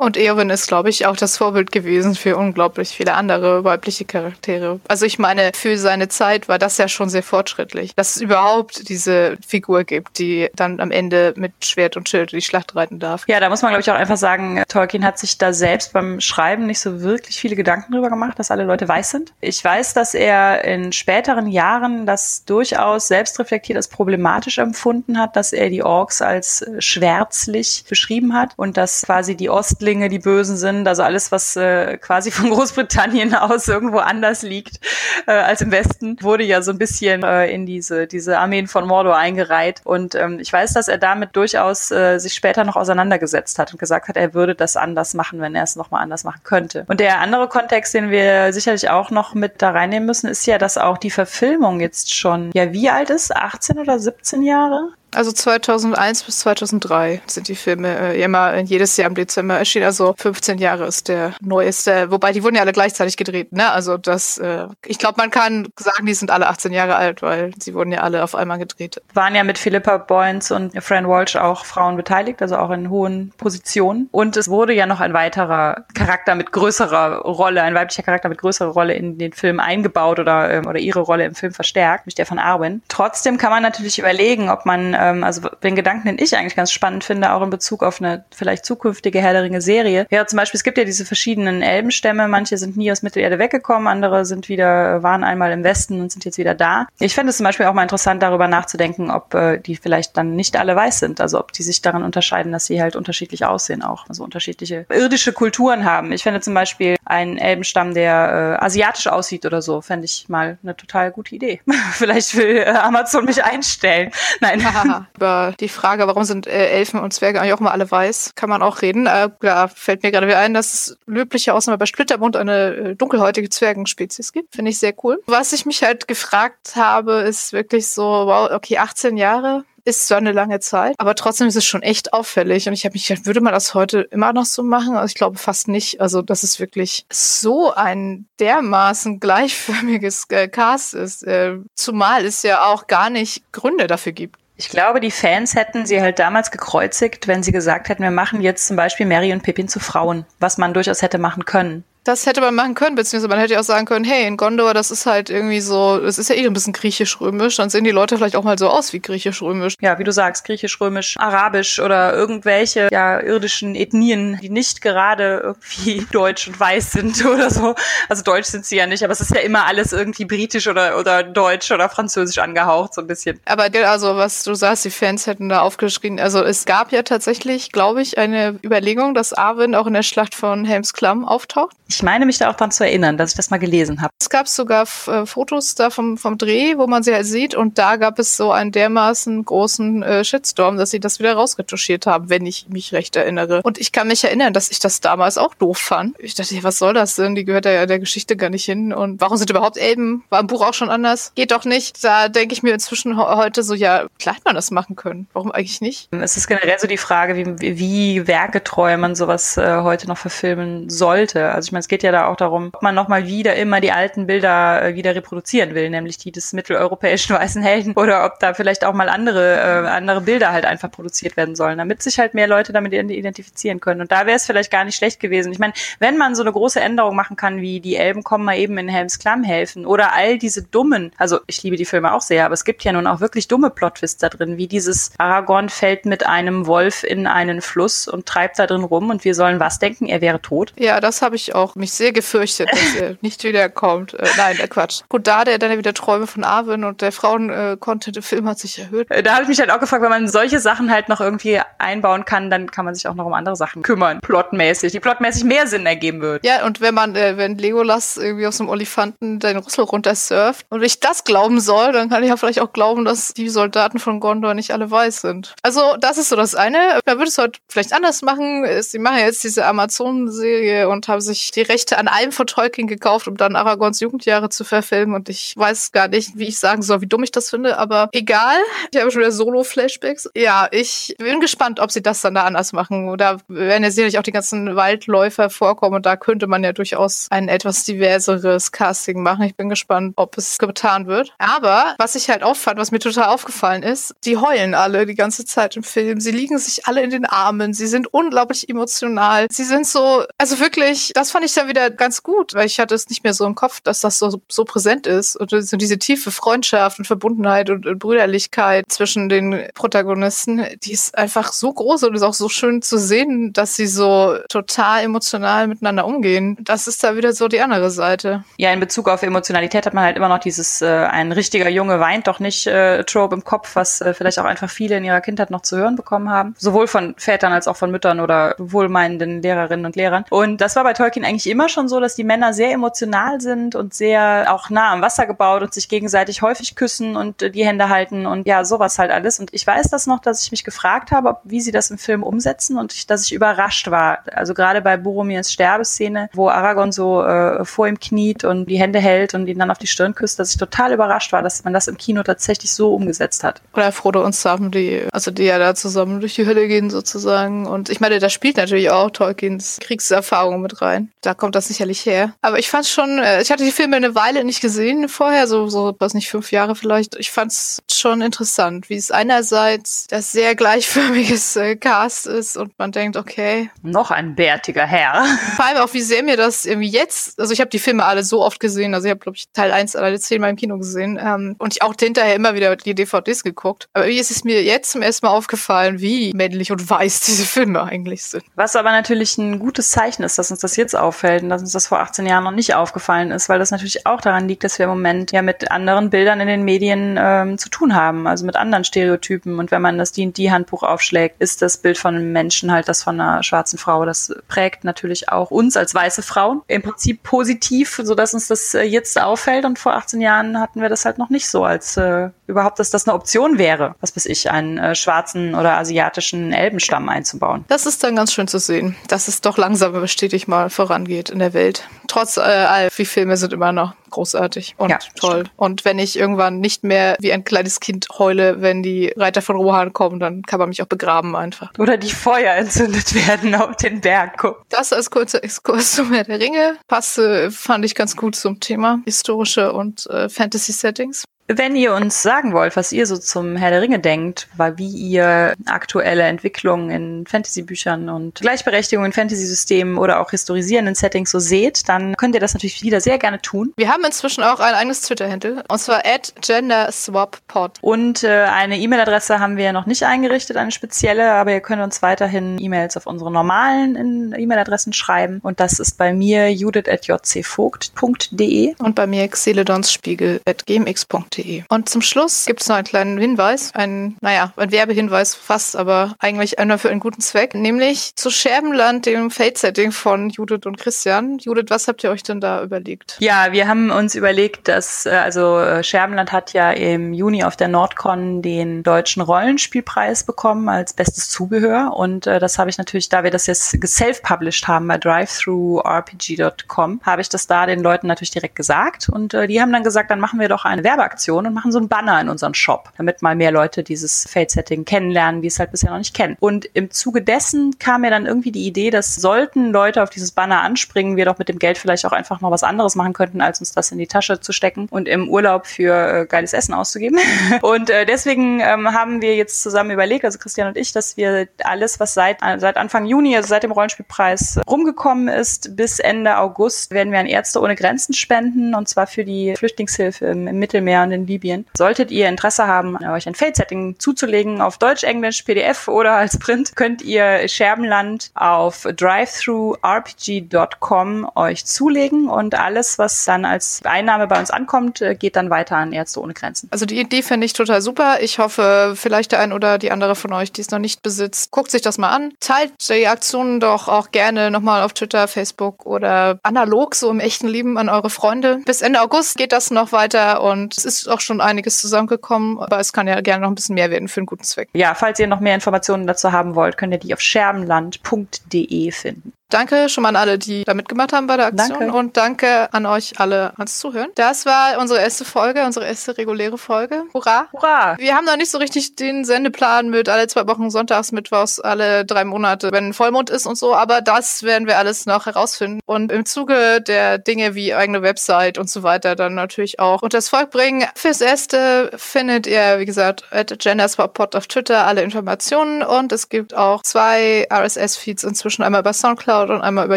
Und Eowyn ist, glaube ich, auch das Vorbild gewesen für unglaublich viele andere weibliche Charaktere. Also ich meine, für seine Zeit war das ja schon sehr fortschrittlich, dass es überhaupt diese Figur gibt, die dann am Ende mit Schwert und Schild die Schlacht reiten darf. Ja, da muss man, glaube ich, auch einfach sagen, Tolkien hat sich da selbst beim Schreiben nicht so wirklich viele Gedanken drüber gemacht, dass alle Leute weiß sind. Ich weiß, dass er in späteren Jahren das durchaus selbst reflektiert als problematisch empfunden hat, dass er die Orks als schwärzlich beschrieben hat und dass quasi die Ostlichen Ostlinge die Bösen sind, also alles, was äh, quasi von Großbritannien aus irgendwo anders liegt äh, als im Westen, wurde ja so ein bisschen äh, in diese, diese Armeen von Mordor eingereiht. Und ähm, ich weiß, dass er damit durchaus äh, sich später noch auseinandergesetzt hat und gesagt hat, er würde das anders machen, wenn er es nochmal anders machen könnte. Und der andere Kontext, den wir sicherlich auch noch mit da reinnehmen müssen, ist ja, dass auch die Verfilmung jetzt schon, ja, wie alt ist? 18 oder 17 Jahre? Also 2001 bis 2003 sind die Filme äh, immer jedes Jahr im Dezember erschienen. Also 15 Jahre ist der neueste. Wobei die wurden ja alle gleichzeitig gedreht. Ne? Also das, äh, ich glaube, man kann sagen, die sind alle 18 Jahre alt, weil sie wurden ja alle auf einmal gedreht. Waren ja mit Philippa Boyens und Fran Walsh auch Frauen beteiligt, also auch in hohen Positionen. Und es wurde ja noch ein weiterer Charakter mit größerer Rolle, ein weiblicher Charakter mit größerer Rolle in den Film eingebaut oder ähm, oder ihre Rolle im Film verstärkt, nämlich der von Arwen. Trotzdem kann man natürlich überlegen, ob man ähm, also den Gedanken, den ich eigentlich ganz spannend finde, auch in Bezug auf eine vielleicht zukünftige Ringe Serie, wäre zum Beispiel, es gibt ja diese verschiedenen Elbenstämme, manche sind nie aus Mittelerde weggekommen, andere sind wieder, waren einmal im Westen und sind jetzt wieder da. Ich fände es zum Beispiel auch mal interessant, darüber nachzudenken, ob äh, die vielleicht dann nicht alle weiß sind, also ob die sich daran unterscheiden, dass sie halt unterschiedlich aussehen auch, also unterschiedliche irdische Kulturen haben. Ich fände zum Beispiel einen Elbenstamm, der äh, asiatisch aussieht oder so, fände ich mal eine total gute Idee. vielleicht will äh, Amazon mich einstellen. Nein. über die Frage, warum sind äh, Elfen und Zwerge eigentlich auch mal alle weiß, kann man auch reden. Äh, da fällt mir gerade wieder ein, dass es löbliche Ausnahme bei Splittermund eine äh, dunkelhäutige Zwergenspezies gibt. Finde ich sehr cool. Was ich mich halt gefragt habe, ist wirklich so, wow, okay, 18 Jahre, ist zwar eine lange Zeit, aber trotzdem ist es schon echt auffällig. Und ich habe mich gedacht, würde man das heute immer noch so machen? Also ich glaube fast nicht. Also, dass es wirklich so ein dermaßen gleichförmiges äh, Cast ist. Äh, zumal es ja auch gar nicht Gründe dafür gibt. Ich glaube, die Fans hätten sie halt damals gekreuzigt, wenn sie gesagt hätten, wir machen jetzt zum Beispiel Mary und Pippin zu Frauen, was man durchaus hätte machen können. Das hätte man machen können, beziehungsweise man hätte ja auch sagen können, hey, in Gondor, das ist halt irgendwie so, es ist ja eh ein bisschen griechisch-römisch, dann sehen die Leute vielleicht auch mal so aus wie griechisch-römisch. Ja, wie du sagst, griechisch-römisch, arabisch oder irgendwelche ja irdischen Ethnien, die nicht gerade irgendwie deutsch und weiß sind oder so. Also deutsch sind sie ja nicht, aber es ist ja immer alles irgendwie britisch oder, oder deutsch oder französisch angehaucht, so ein bisschen. Aber also, was du sagst, die Fans hätten da aufgeschrien, also es gab ja tatsächlich, glaube ich, eine Überlegung, dass Arwen auch in der Schlacht von Helms Klamm auftaucht. Ich meine mich da auch dran zu erinnern, dass ich das mal gelesen habe. Es gab sogar äh, Fotos da vom, vom Dreh, wo man sie halt sieht und da gab es so einen dermaßen großen äh, Shitstorm, dass sie das wieder rausretuschiert haben, wenn ich mich recht erinnere. Und ich kann mich erinnern, dass ich das damals auch doof fand. Ich dachte, was soll das denn? Die gehört ja der Geschichte gar nicht hin. Und warum sind überhaupt Elben? War im Buch auch schon anders? Geht doch nicht. Da denke ich mir inzwischen heute so, ja, klar hätte man das machen können. Warum eigentlich nicht? Es ist generell so die Frage, wie, wie werketreu man sowas äh, heute noch verfilmen sollte. Also ich meine, geht ja da auch darum, ob man nochmal wieder immer die alten Bilder äh, wieder reproduzieren will, nämlich die des mitteleuropäischen weißen Helden oder ob da vielleicht auch mal andere, äh, andere Bilder halt einfach produziert werden sollen, damit sich halt mehr Leute damit identifizieren können. Und da wäre es vielleicht gar nicht schlecht gewesen. Ich meine, wenn man so eine große Änderung machen kann, wie die Elben kommen mal eben in Helms Klamm helfen oder all diese dummen, also ich liebe die Filme auch sehr, aber es gibt ja nun auch wirklich dumme Plot-Twists da drin, wie dieses Aragorn fällt mit einem Wolf in einen Fluss und treibt da drin rum und wir sollen was denken, er wäre tot. Ja, das habe ich auch mich sehr gefürchtet, dass er nicht wiederkommt. Äh, nein, äh, Quatsch. Gut, da der dann wieder Träume von Arwen und der Frauen-Content im Film hat sich erhöht. Äh, da habe ich mich halt auch gefragt, wenn man solche Sachen halt noch irgendwie einbauen kann, dann kann man sich auch noch um andere Sachen kümmern, plotmäßig, die plotmäßig mehr Sinn ergeben wird. Ja, und wenn man, äh, wenn Legolas irgendwie aus dem Olifanten den Rüssel runtersurft und ich das glauben soll, dann kann ich ja vielleicht auch glauben, dass die Soldaten von Gondor nicht alle weiß sind. Also, das ist so das eine. Man würde es heute vielleicht anders machen. Sie machen jetzt diese Amazon-Serie und haben sich die Rechte an allem von Tolkien gekauft, um dann Aragorns Jugendjahre zu verfilmen. Und ich weiß gar nicht, wie ich sagen soll, wie dumm ich das finde, aber egal. Ich habe schon wieder Solo-Flashbacks. Ja, ich bin gespannt, ob sie das dann da anders machen. Oder werden ja sicherlich auch die ganzen Waldläufer vorkommen und da könnte man ja durchaus ein etwas diverseres Casting machen. Ich bin gespannt, ob es getan wird. Aber was ich halt auffand, was mir total aufgefallen ist, die heulen alle die ganze Zeit im Film. Sie liegen sich alle in den Armen. Sie sind unglaublich emotional. Sie sind so, also wirklich, das fand ich dann wieder ganz gut, weil ich hatte es nicht mehr so im Kopf, dass das so, so präsent ist. Und so diese tiefe Freundschaft und Verbundenheit und, und Brüderlichkeit zwischen den Protagonisten, die ist einfach so groß und ist auch so schön zu sehen, dass sie so total emotional miteinander umgehen. Das ist da wieder so die andere Seite. Ja, in Bezug auf Emotionalität hat man halt immer noch dieses äh, ein richtiger Junge weint doch nicht äh, Trope im Kopf, was äh, vielleicht auch einfach viele in ihrer Kindheit noch zu hören bekommen haben. Sowohl von Vätern als auch von Müttern oder wohlmeinenden Lehrerinnen und Lehrern. Und das war bei Tolkien eigentlich immer schon so, dass die Männer sehr emotional sind und sehr auch nah am Wasser gebaut und sich gegenseitig häufig küssen und äh, die Hände halten und ja, sowas halt alles. Und ich weiß das noch, dass ich mich gefragt habe, wie sie das im Film umsetzen und ich, dass ich überrascht war. Also gerade bei Boromirs Sterbeszene, wo Aragorn so äh, vor ihm kniet und die Hände hält und ihn dann auf die Stirn küsst, dass ich total überrascht war, dass man das im Kino tatsächlich so umgesetzt hat. Oder Frodo und Sam, die, also die ja da zusammen durch die Hölle gehen sozusagen. Und ich meine, da spielt natürlich auch Tolkiens Kriegserfahrung mit rein. Da kommt das sicherlich her. Aber ich fand schon, äh, ich hatte die Filme eine Weile nicht gesehen vorher, so, so, was nicht, fünf Jahre vielleicht. Ich fand es schon interessant, wie es einerseits das sehr gleichförmiges äh, Cast ist und man denkt, okay. Noch ein bärtiger Herr. Vor allem auch, wie sehr mir das irgendwie jetzt, also ich habe die Filme alle so oft gesehen, also ich habe, glaube ich, Teil 1 alle zehnmal im Kino gesehen ähm, und ich auch hinterher immer wieder die DVDs geguckt. Aber wie ist es mir jetzt zum ersten Mal aufgefallen, wie männlich und weiß diese Filme eigentlich sind. Was aber natürlich ein gutes Zeichen ist, dass uns das jetzt auffällt und dass uns das vor 18 Jahren noch nicht aufgefallen ist, weil das natürlich auch daran liegt, dass wir im Moment ja mit anderen Bildern in den Medien ähm, zu tun haben, also mit anderen Stereotypen. Und wenn man das D&D-Handbuch aufschlägt, ist das Bild von einem Menschen halt das von einer schwarzen Frau. Das prägt natürlich auch uns als weiße Frauen im Prinzip positiv, sodass uns das äh, jetzt auffällt. Und vor 18 Jahren hatten wir das halt noch nicht so als äh, überhaupt, dass das eine Option wäre, was weiß ich, einen äh, schwarzen oder asiatischen Elbenstamm einzubauen. Das ist dann ganz schön zu sehen, dass es doch langsam aber stetig mal vorangeht in der Welt. Trotz äh, all, wie Filme sind immer noch großartig und ja, toll. Stimmt. Und wenn ich irgendwann nicht mehr wie ein kleines Kind heule, wenn die Reiter von Rohan kommen, dann kann man mich auch begraben einfach. Oder die Feuer entzündet werden auf den Berg. Das als kurzer Exkurs zum Herr der Ringe passte, fand ich ganz gut zum Thema historische und äh, Fantasy-Settings. Wenn ihr uns sagen wollt, was ihr so zum Herr der Ringe denkt, weil wie ihr aktuelle Entwicklungen in Fantasy-Büchern und Gleichberechtigung in Fantasy-Systemen oder auch historisierenden Settings so seht, dann könnt ihr das natürlich wieder sehr gerne tun. Wir haben inzwischen auch ein eigenes Twitter-Handle, und zwar at genderswappod. Und äh, eine E-Mail-Adresse haben wir noch nicht eingerichtet, eine spezielle, aber ihr könnt uns weiterhin E-Mails auf unsere normalen E-Mail-Adressen schreiben. Und das ist bei mir judith.jcvogt.de und bei mir xeledonsspiegel.gmx.de www.ftf.de. Und zum Schluss gibt es noch einen kleinen Hinweis, ein, naja, ein Werbehinweis fast, aber eigentlich einer für einen guten Zweck, nämlich zu Scherbenland, dem Fate-Setting von Judith und Christian. Judith, was habt ihr euch denn da überlegt? Ja, wir haben uns überlegt, dass, äh, also äh, Scherbenland hat ja im Juni auf der Nordcon den deutschen Rollenspielpreis bekommen als bestes Zubehör und äh, das habe ich natürlich, da wir das jetzt self-published haben bei drivethrurpg.com, habe ich das da den Leuten natürlich direkt gesagt und äh, die haben dann gesagt, dann machen wir doch eine Werbeaktion Aktion und machen so einen Banner in unseren Shop, damit mal mehr Leute dieses Fate-Setting kennenlernen, wie es halt bisher noch nicht kennen. Und im Zuge dessen kam mir dann irgendwie die Idee, dass sollten Leute auf dieses Banner anspringen, wir doch mit dem Geld vielleicht auch einfach mal was anderes machen könnten, als uns das in die Tasche zu stecken und im Urlaub für äh, geiles Essen auszugeben. und äh, deswegen ähm, haben wir jetzt zusammen überlegt, also Christian und ich, dass wir alles, was seit, äh, seit Anfang Juni, also seit dem Rollenspielpreis rumgekommen ist, bis Ende August werden wir an Ärzte ohne Grenzen spenden und zwar für die Flüchtlingshilfe im, im Mittelmeer und in Libyen. Solltet ihr Interesse haben, euch ein Fade-Setting zuzulegen auf Deutsch, Englisch, PDF oder als Print, könnt ihr Scherbenland auf drivethroughrpg.com euch zulegen und alles, was dann als Einnahme bei uns ankommt, äh, geht dann weiter an Ärzte ohne Grenzen. Also die Idee finde ich total super. Ich hoffe, vielleicht der ein oder die andere von euch, die es noch nicht besitzt, guckt sich das mal an. Teilt die Aktionen doch auch gerne nochmal auf Twitter, Facebook oder analog so im echten Leben an eure Freunde. Bis Ende August geht das noch weiter und es ist auch schon einiges zusammengekommen, aber es kann ja gerne noch ein bisschen mehr werden für einen guten Zweck. Ja, falls ihr noch mehr Informationen dazu haben wollt, könnt ihr die auf scherbenland.de finden. Danke schon mal an alle, die da mitgemacht haben bei der Aktion. Danke. Und danke an euch alle ans Zuhören. Das war unsere erste Folge, unsere erste reguläre Folge. Hurra! Hurra! Wir haben noch nicht so richtig den Sendeplan mit alle zwei Wochen sonntags, mittwochs, alle drei Monate, wenn Vollmond ist und so, aber das werden wir alles noch herausfinden. Und im Zuge der Dinge wie eigene Website und so weiter dann natürlich auch unter das Volk bringen. Fürs Erste findet ihr, wie gesagt, at genderswappod auf Twitter alle Informationen und es gibt auch zwei RSS-Feeds inzwischen, einmal über Soundcloud und einmal über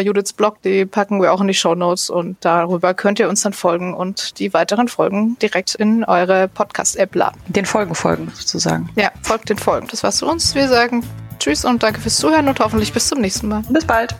Judiths Blog. Die packen wir auch in die Show Notes und darüber könnt ihr uns dann folgen und die weiteren Folgen direkt in eure Podcast-App laden. Den Folgen folgen, sozusagen. Ja, folgt den Folgen. Das war's für uns. Wir sagen Tschüss und danke fürs Zuhören und hoffentlich bis zum nächsten Mal. Bis bald.